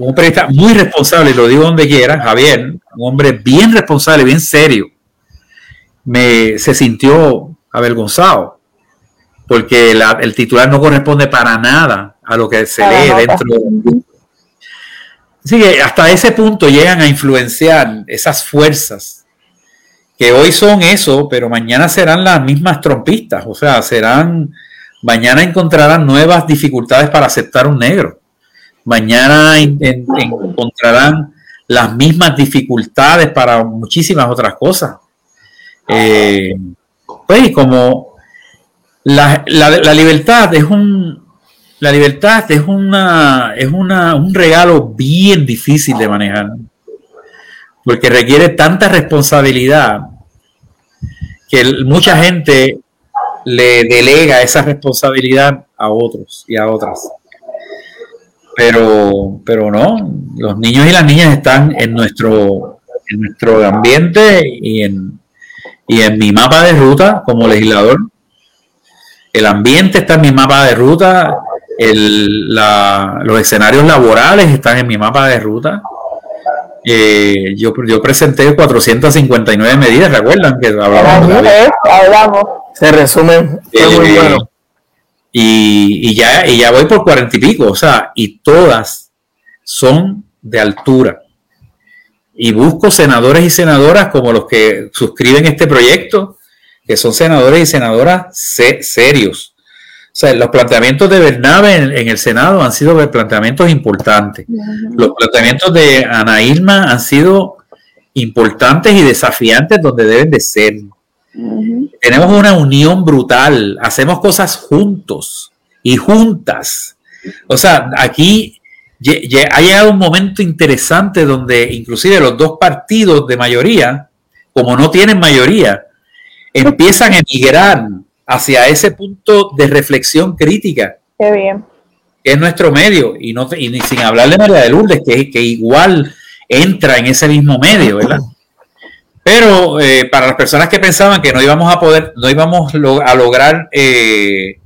un periodista muy responsable, lo digo donde quiera, Javier, un hombre bien responsable, bien serio, me, se sintió avergonzado, porque el titular no corresponde para nada a lo que se lee dentro del Así que hasta ese punto llegan a influenciar esas fuerzas que hoy son eso, pero mañana serán las mismas trompistas, o sea, serán, mañana encontrarán nuevas dificultades para aceptar un negro, mañana encontrarán las mismas dificultades para muchísimas otras cosas. Eh, pues como la, la libertad es un, la libertad es, una, es una, un regalo bien difícil de manejar, porque requiere tanta responsabilidad que mucha gente le delega esa responsabilidad a otros y a otras. Pero, pero no, los niños y las niñas están en nuestro, en nuestro ambiente y en, y en mi mapa de ruta como legislador. El ambiente está en mi mapa de ruta, los escenarios laborales están en mi mapa de ruta. Eh, yo, yo presenté 459 medidas, ¿recuerdan? Que hablamos. Se resumen. muy eh, bueno. Y, ya, y ya voy por cuarenta y pico, o sea, y todas son de altura. Y busco senadores y senadoras como los que suscriben este proyecto, que son senadores y senadoras serios o sea, los planteamientos de Bernabe en, el Senado han sido planteamientos importantes. Los planteamientos de Ana Irma han sido importantes y desafiantes donde deben de ser. Tenemos una unión brutal, hacemos cosas juntos y juntas. O sea, aquí ha llegado un momento interesante donde inclusive los dos partidos de mayoría, como no tienen mayoría, empiezan a emigrar hacia ese punto de reflexión crítica. Qué bien. Que es nuestro medio, y, no, y sin hablar de María de Lourdes, que, que igual entra en ese mismo medio, ¿verdad? Pero eh, para las personas que pensaban que no íbamos a poder, no íbamos a lograr eh,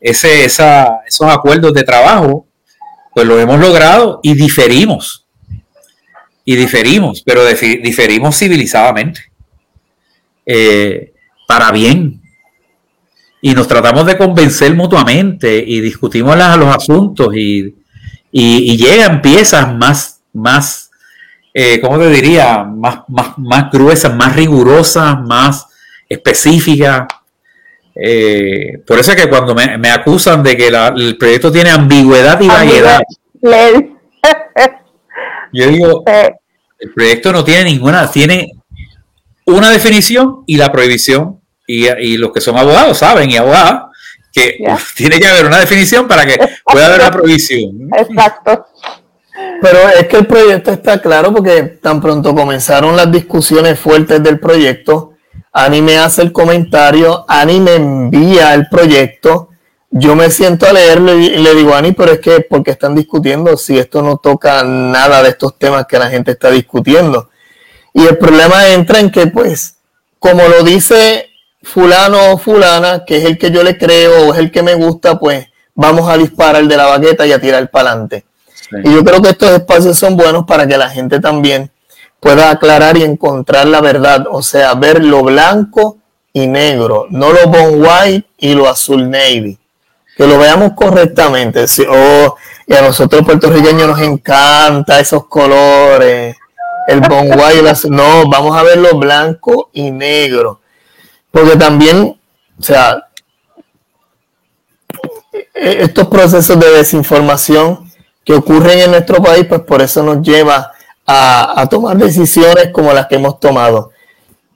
ese, esa, esos acuerdos de trabajo, pues lo hemos logrado y diferimos. Y diferimos, pero diferimos civilizadamente. Eh, para bien, y nos tratamos de convencer mutuamente y discutimos los asuntos y, llegan piezas más, más eh, ¿cómo te diría? Más, más, más gruesas, más rigurosas, más específicas. Eh, por eso es que cuando me, acusan de que el proyecto tiene ambigüedad y variedad, yo digo, el proyecto no tiene ninguna, tiene una definición y la prohibición y, los que son abogados saben y abogadas que tiene que haber una definición para que pueda haber una provisión. Exacto. Pero es que el proyecto está claro porque tan pronto comenzaron las discusiones fuertes del proyecto, Ani me hace el comentario, Ani me envía el proyecto, yo me siento a leerlo y le digo, Ani, pero es que porque están discutiendo si esto no toca nada de estos temas que la gente está discutiendo. Y el problema entra en que, pues, como lo dice fulano o fulana, que es el que yo le creo o es el que me gusta, pues vamos a disparar de la baqueta y a tirar para adelante. Y yo creo que estos espacios son buenos para que la gente también pueda aclarar y encontrar la verdad, o sea, ver lo blanco y negro, no lo bon white y lo azul navy. Que lo veamos correctamente. Oh, y a nosotros puertorriqueños nos encanta esos colores, el bon white y el azul. No, vamos a ver lo blanco y negro porque también, o sea, e-, estos procesos de desinformación que ocurren en nuestro país, pues por eso nos lleva a, tomar decisiones como las que hemos tomado.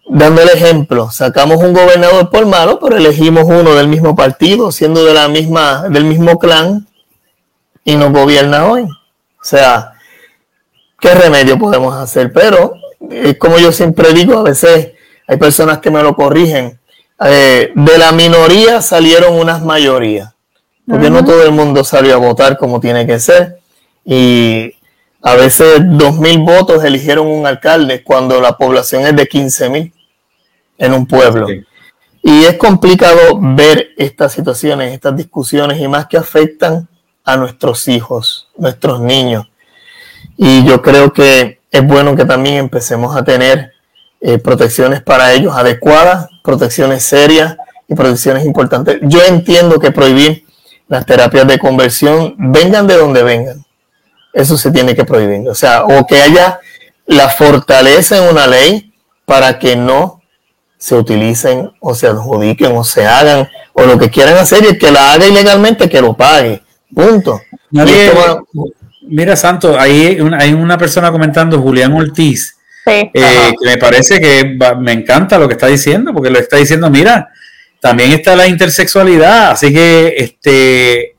Dando el ejemplo, sacamos un gobernador por malo, pero elegimos uno del mismo partido, siendo de la misma, del mismo clan, y nos gobierna hoy. O sea, ¿qué remedio podemos hacer? Pero, eh, como yo siempre digo, a veces hay personas que me lo corrigen. Eh, de la minoría salieron unas mayorías, porque no todo el mundo salió a votar como tiene que ser. Y a veces dos mil votos eligieron un alcalde cuando la población es de 15 mil en un pueblo. Y es complicado ver estas situaciones, estas discusiones y más que afectan a nuestros hijos, nuestros niños. Y yo creo que es bueno que también empecemos a tener eh, protecciones para ellos adecuadas, protecciones serias y protecciones importantes. Yo entiendo que prohibir las terapias de conversión vengan de donde vengan. Eso se tiene que prohibir. O sea, o que haya la fortaleza en una ley para que no se utilicen o se adjudiquen o se hagan o lo que quieran hacer y el que la haga ilegalmente que lo pague. Punto. Mira, Santo, ahí hay una persona comentando, Julián Ortiz, eh, que me parece que me encanta lo que está diciendo, porque lo está diciendo, mira, también está la intersexualidad, así que este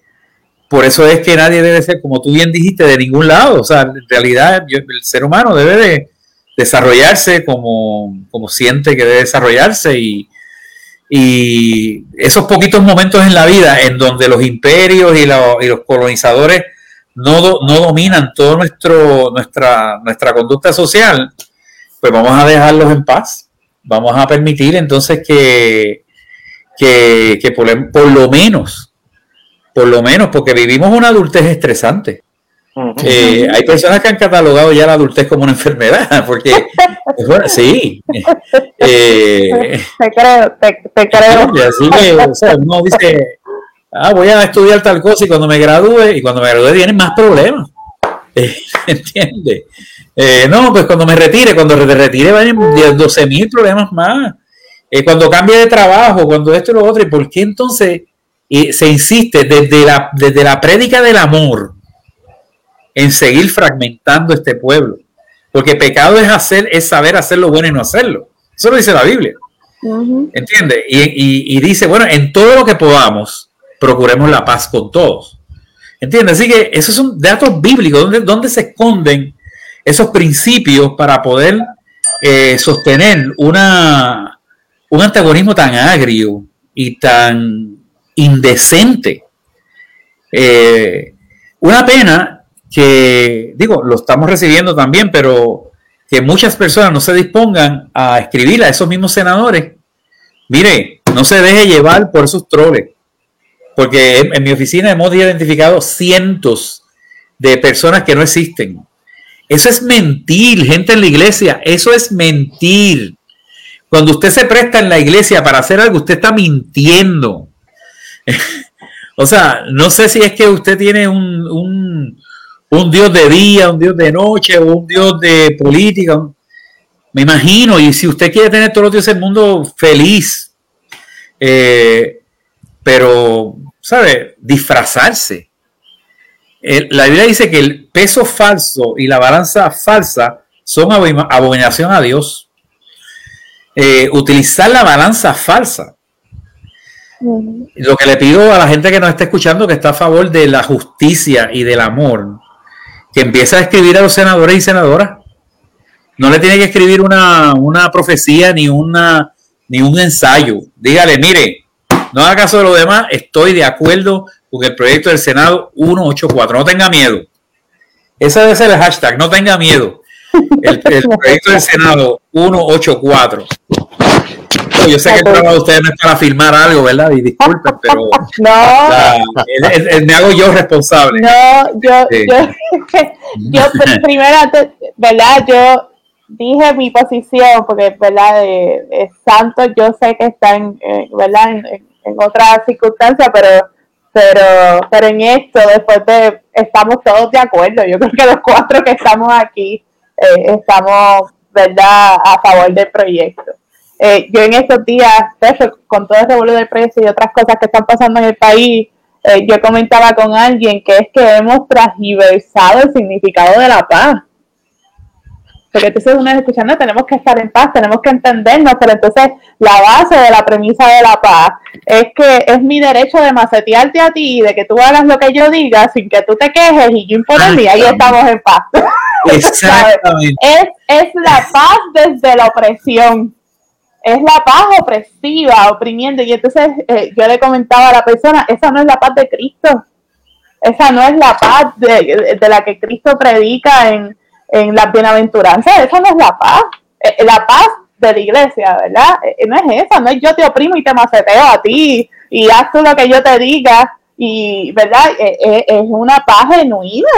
por eso es que nadie debe ser, como tú bien dijiste, de ningún lado. O sea, en realidad el ser humano debe de desarrollarse como, como siente que debe desarrollarse y, y esos poquitos momentos en la vida en donde los imperios y, los colonizadores no, no dominan toda nuestra, nuestra conducta social, pues vamos a dejarlos en paz. Vamos a permitir entonces que, que, por, por, lo menos, por lo menos, porque vivimos una adultez estresante. Eh, hay personas que han catalogado ya la adultez como una enfermedad, porque sí. Eh, te creo, te, creo. Así que, o sea, uno dice, ah, voy a estudiar tal cosa y cuando me gradúe, y cuando me gradúe vienen más problemas. Eh, ¿Entiendes? no, pues cuando me retire, cuando me retire van 12 mil problemas más. cuando cambie de trabajo, cuando esto y lo otro, ¿y por qué entonces se insiste desde la, desde la prédica del amor? en seguir fragmentando este pueblo. Porque pecado es hacer, es saber hacer lo bueno y no hacerlo. Eso lo dice la Biblia. ¿Entiendes? Y, dice, bueno, en todo lo que podamos, procuremos la paz con todos. ¿Entiendes? Así que esos son datos bíblicos, donde, donde se esconden esos principios para poder eh, sostener una, un antagonismo tan agrio y tan indecente. Eh, una pena que, digo, lo estamos recibiendo también, pero que muchas personas no se dispongan a escribir a esos mismos senadores. Mire, no se deje llevar por esos troles, porque en, mi oficina hemos identificado cientos de personas que no existen. Eso es mentir, gente en la iglesia, eso es mentir. Cuando usted se presta en la iglesia para hacer algo, usted está mintiendo. o sea, no sé si es que usted tiene un, un Dios de día, un Dios de noche, un Dios de política. Me imagino, y si usted quiere tener todos los días del mundo feliz, eh, pero, ¿sabe? Disfrazarse. la Biblia dice que el peso falso y la balanza falsa son abominación a Dios. Eh, utilizar la balanza falsa. Lo que le pido a la gente que nos está escuchando, que está a favor de la justicia y del amor, que empiece a escribir a los senadores y senadoras. No le tiene que escribir una, profecía ni, una, ni un ensayo. Dígale, mire, no haga caso de lo demás, estoy de acuerdo con el proyecto del Senado 184. No tenga miedo. Ese debe ser el hashtag, no tenga miedo. El proyecto del Senado 184 yo sé que el trabajo de ustedes no es para filmar algo, ¿verdad? Y disculpen, pero no. me hago yo responsable. No, yo, yo, yo primero, ¿verdad? Yo dije mi posición, porque, ¿verdad? De, Santos, yo sé que está en, ¿verdad? En, en, otras circunstancias, pero, pero, pero en esto, después de, estamos todos de acuerdo. Yo creo que los cuatro que estamos aquí eh, estamos, ¿verdad? A favor del proyecto. Eh, yo en estos días, con todo el revuelo del precio y otras cosas que están pasando en el país, eh, yo comentaba con alguien que es que hemos transversado el significado de la paz. porque entonces uno escuchando, tenemos que estar en paz, tenemos que entendernos, pero entonces la base de la premisa de la paz es que es mi derecho de macetearte a ti, de que tú hagas lo que yo diga sin que tú te quejes y yo imponerme, y ahí estamos en paz. Exactamente. es, es la paz desde la opresión es la paz opresiva, oprimiendo. Y entonces eh, yo le comentaba a la persona, esa no es la paz de Cristo. Esa no es la paz de, de la que Cristo predica en, en las bienaventuranzas. Esa no es la paz. Eh, eh, la paz de la iglesia, ¿verdad? no es esa, no es yo te oprimo y te maceteo a ti y haz tú lo que yo te diga. Y, ¿verdad? es una paz genuina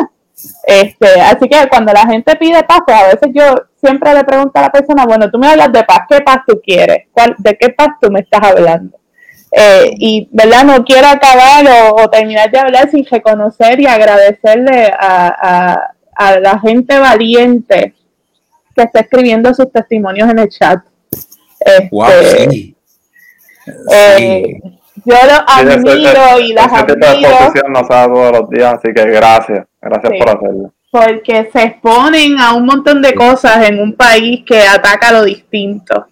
este, así que cuando la gente pide paz, pues a veces yo siempre le pregunto a la persona, bueno, tú me hablas de paz, ¿qué paz tú quieres? ¿De qué paz tú me estás hablando? Eh, y, ¿verdad? No quiero acabar o, terminar de hablar sin reconocer y agradecerle a, la gente valiente que está escribiendo sus testimonios en el chat. wow, este, sí. Eh, yo los admiro y las admiro. no se da todos los días, así que gracias, gracias por hacerlo. Porque se exponen a un montón de cosas en un país que ataca lo distinto.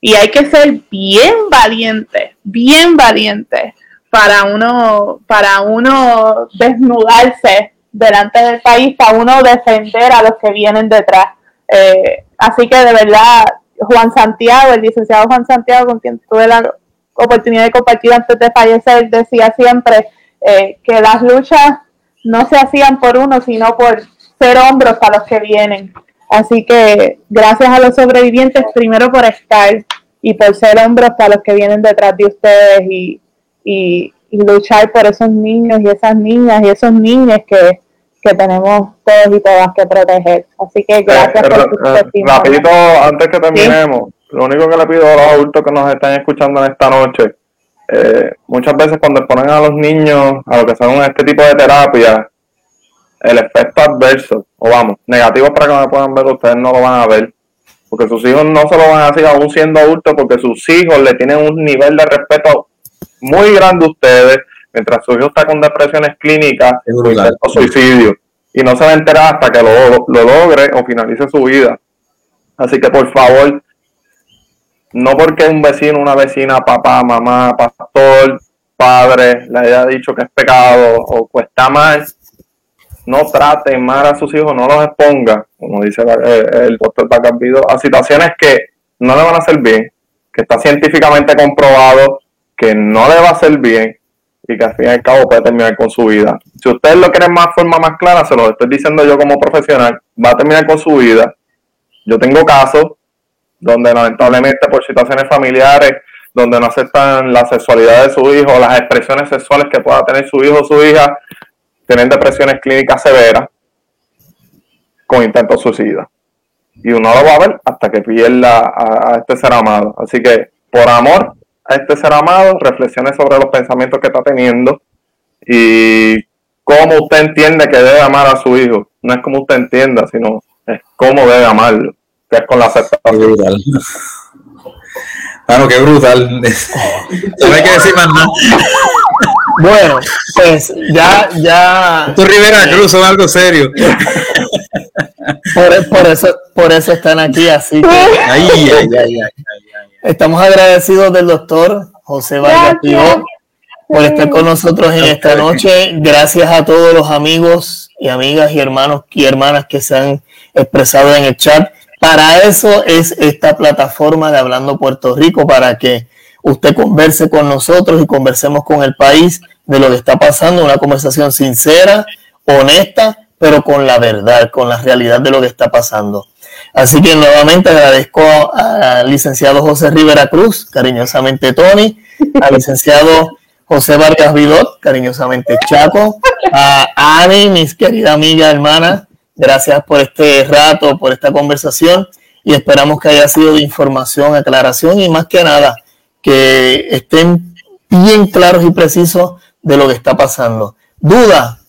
Y hay que ser bien valiente, bien valiente para uno, para uno desnudarse delante del país, para uno defender a los que vienen detrás. Eh, así que de verdad, Juan Santiago, el licenciado Juan Santiago, con quien tuve la oportunidad de compartir antes de fallecer, decía siempre eh, que las luchas no se hacían por uno, sino por ser hombros para los que vienen. Así que gracias a los sobrevivientes, primero por estar y por ser hombros para los que vienen detrás de ustedes y, y, luchar por esos niños y esas niñas y esos niños que, que tenemos todos y todas que proteger. Así que gracias eh, por eh, Rapidito, antes que terminemos, lo único que le pido a los adultos que nos están escuchando en esta noche, eh, muchas veces cuando ponen a los niños a lo que son este tipo de terapia, el efecto adverso, o vamos, negativo para que me puedan ver, ustedes no lo van a ver, porque sus hijos no se lo van a hacer aún siendo adultos, porque sus hijos le tienen un nivel de respeto muy grande a ustedes, mientras su hijo está con depresiones clínicas o suicidio, y no se va a enterar hasta que lo, lo logre o finalice su vida. Así que por favor, no porque un vecino, una vecina, papá, mamá, pastor, padre, le haya dicho que es pecado o cuesta más, no trate mal a sus hijos, no los exponga, como dice el, doctor Bacampido, a situaciones que no le van a hacer bien, que está científicamente comprobado que no le va a hacer bien y que al fin y al cabo puede terminar con su vida. Si ustedes lo quieren más forma más clara, se lo estoy diciendo yo como profesional, va a terminar con su vida. Yo tengo casos donde lamentablemente por situaciones familiares, donde no aceptan la sexualidad de su hijo, las expresiones sexuales que pueda tener su hijo o su hija, tienen depresiones clínicas severas con intentos suicida. Y uno lo va a ver hasta que pierda a, a este ser amado. Así que, por amor a este ser amado, reflexione sobre los pensamientos que está teniendo y cómo usted entiende que debe amar a su hijo. No es como usted entienda, sino es cómo debe amarlo es con la aceptación. Brutal. Claro, qué brutal. No hay que decir más nada. Bueno, pues ya, ya. Tu Rivera Cruz son algo serio. Por, eso, por eso están aquí, así que. Ay, ay, ay, ay, Estamos agradecidos del doctor José Vargas por estar con nosotros en esta noche. Gracias a todos los amigos y amigas y hermanos y hermanas que se han expresado en el chat. Para eso es esta plataforma de Hablando Puerto Rico, para que usted converse con nosotros y conversemos con el país de lo que está pasando, una conversación sincera, honesta, pero con la verdad, con la realidad de lo que está pasando. Así que nuevamente agradezco al licenciado José Rivera Cruz, cariñosamente Tony, al licenciado José Vargas Vidot, cariñosamente Chaco, a Ani, mis querida amiga, hermana, Gracias por este rato, por esta conversación y esperamos que haya sido de información, aclaración y más que nada que estén bien claros y precisos de lo que está pasando. Duda,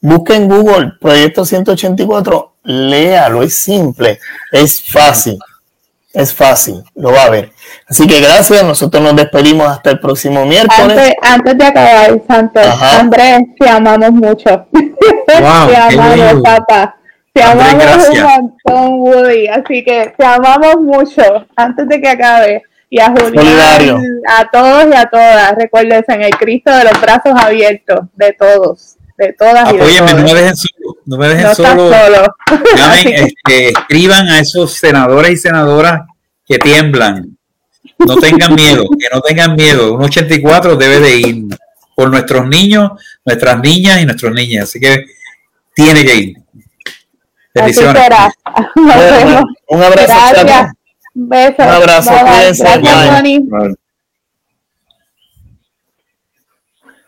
busquen en Google Proyecto 184, léalo, es simple, es fácil, es fácil, lo va a ver. Así que gracias, nosotros nos despedimos hasta el próximo miércoles. Antes, de acabar, Santos, Andrés, te amamos mucho. te amamos, papá. Te amamos un gracias. montón, Woody. Así que te amamos mucho antes de que acabe. Y a Solidario. Julián, a todos y a todas. Recuérdense en el Cristo de los brazos abiertos, de todos, de todas y de Apóyenme, no todos. me dejen solo. No me dejen No solo. Llamen, este, escriban a esos senadores y senadoras que tiemblan. No tengan miedo, que no tengan miedo. Un 84 debe de ir por nuestros niños, nuestras niñas y nuestros niños. Así que tiene que ir. Así Bendiciones. será. Nos vemos. Un abrazo, Gracias. Chato. Besos. Un abrazo, Bye, bye. cuídense. Gracias. Tony.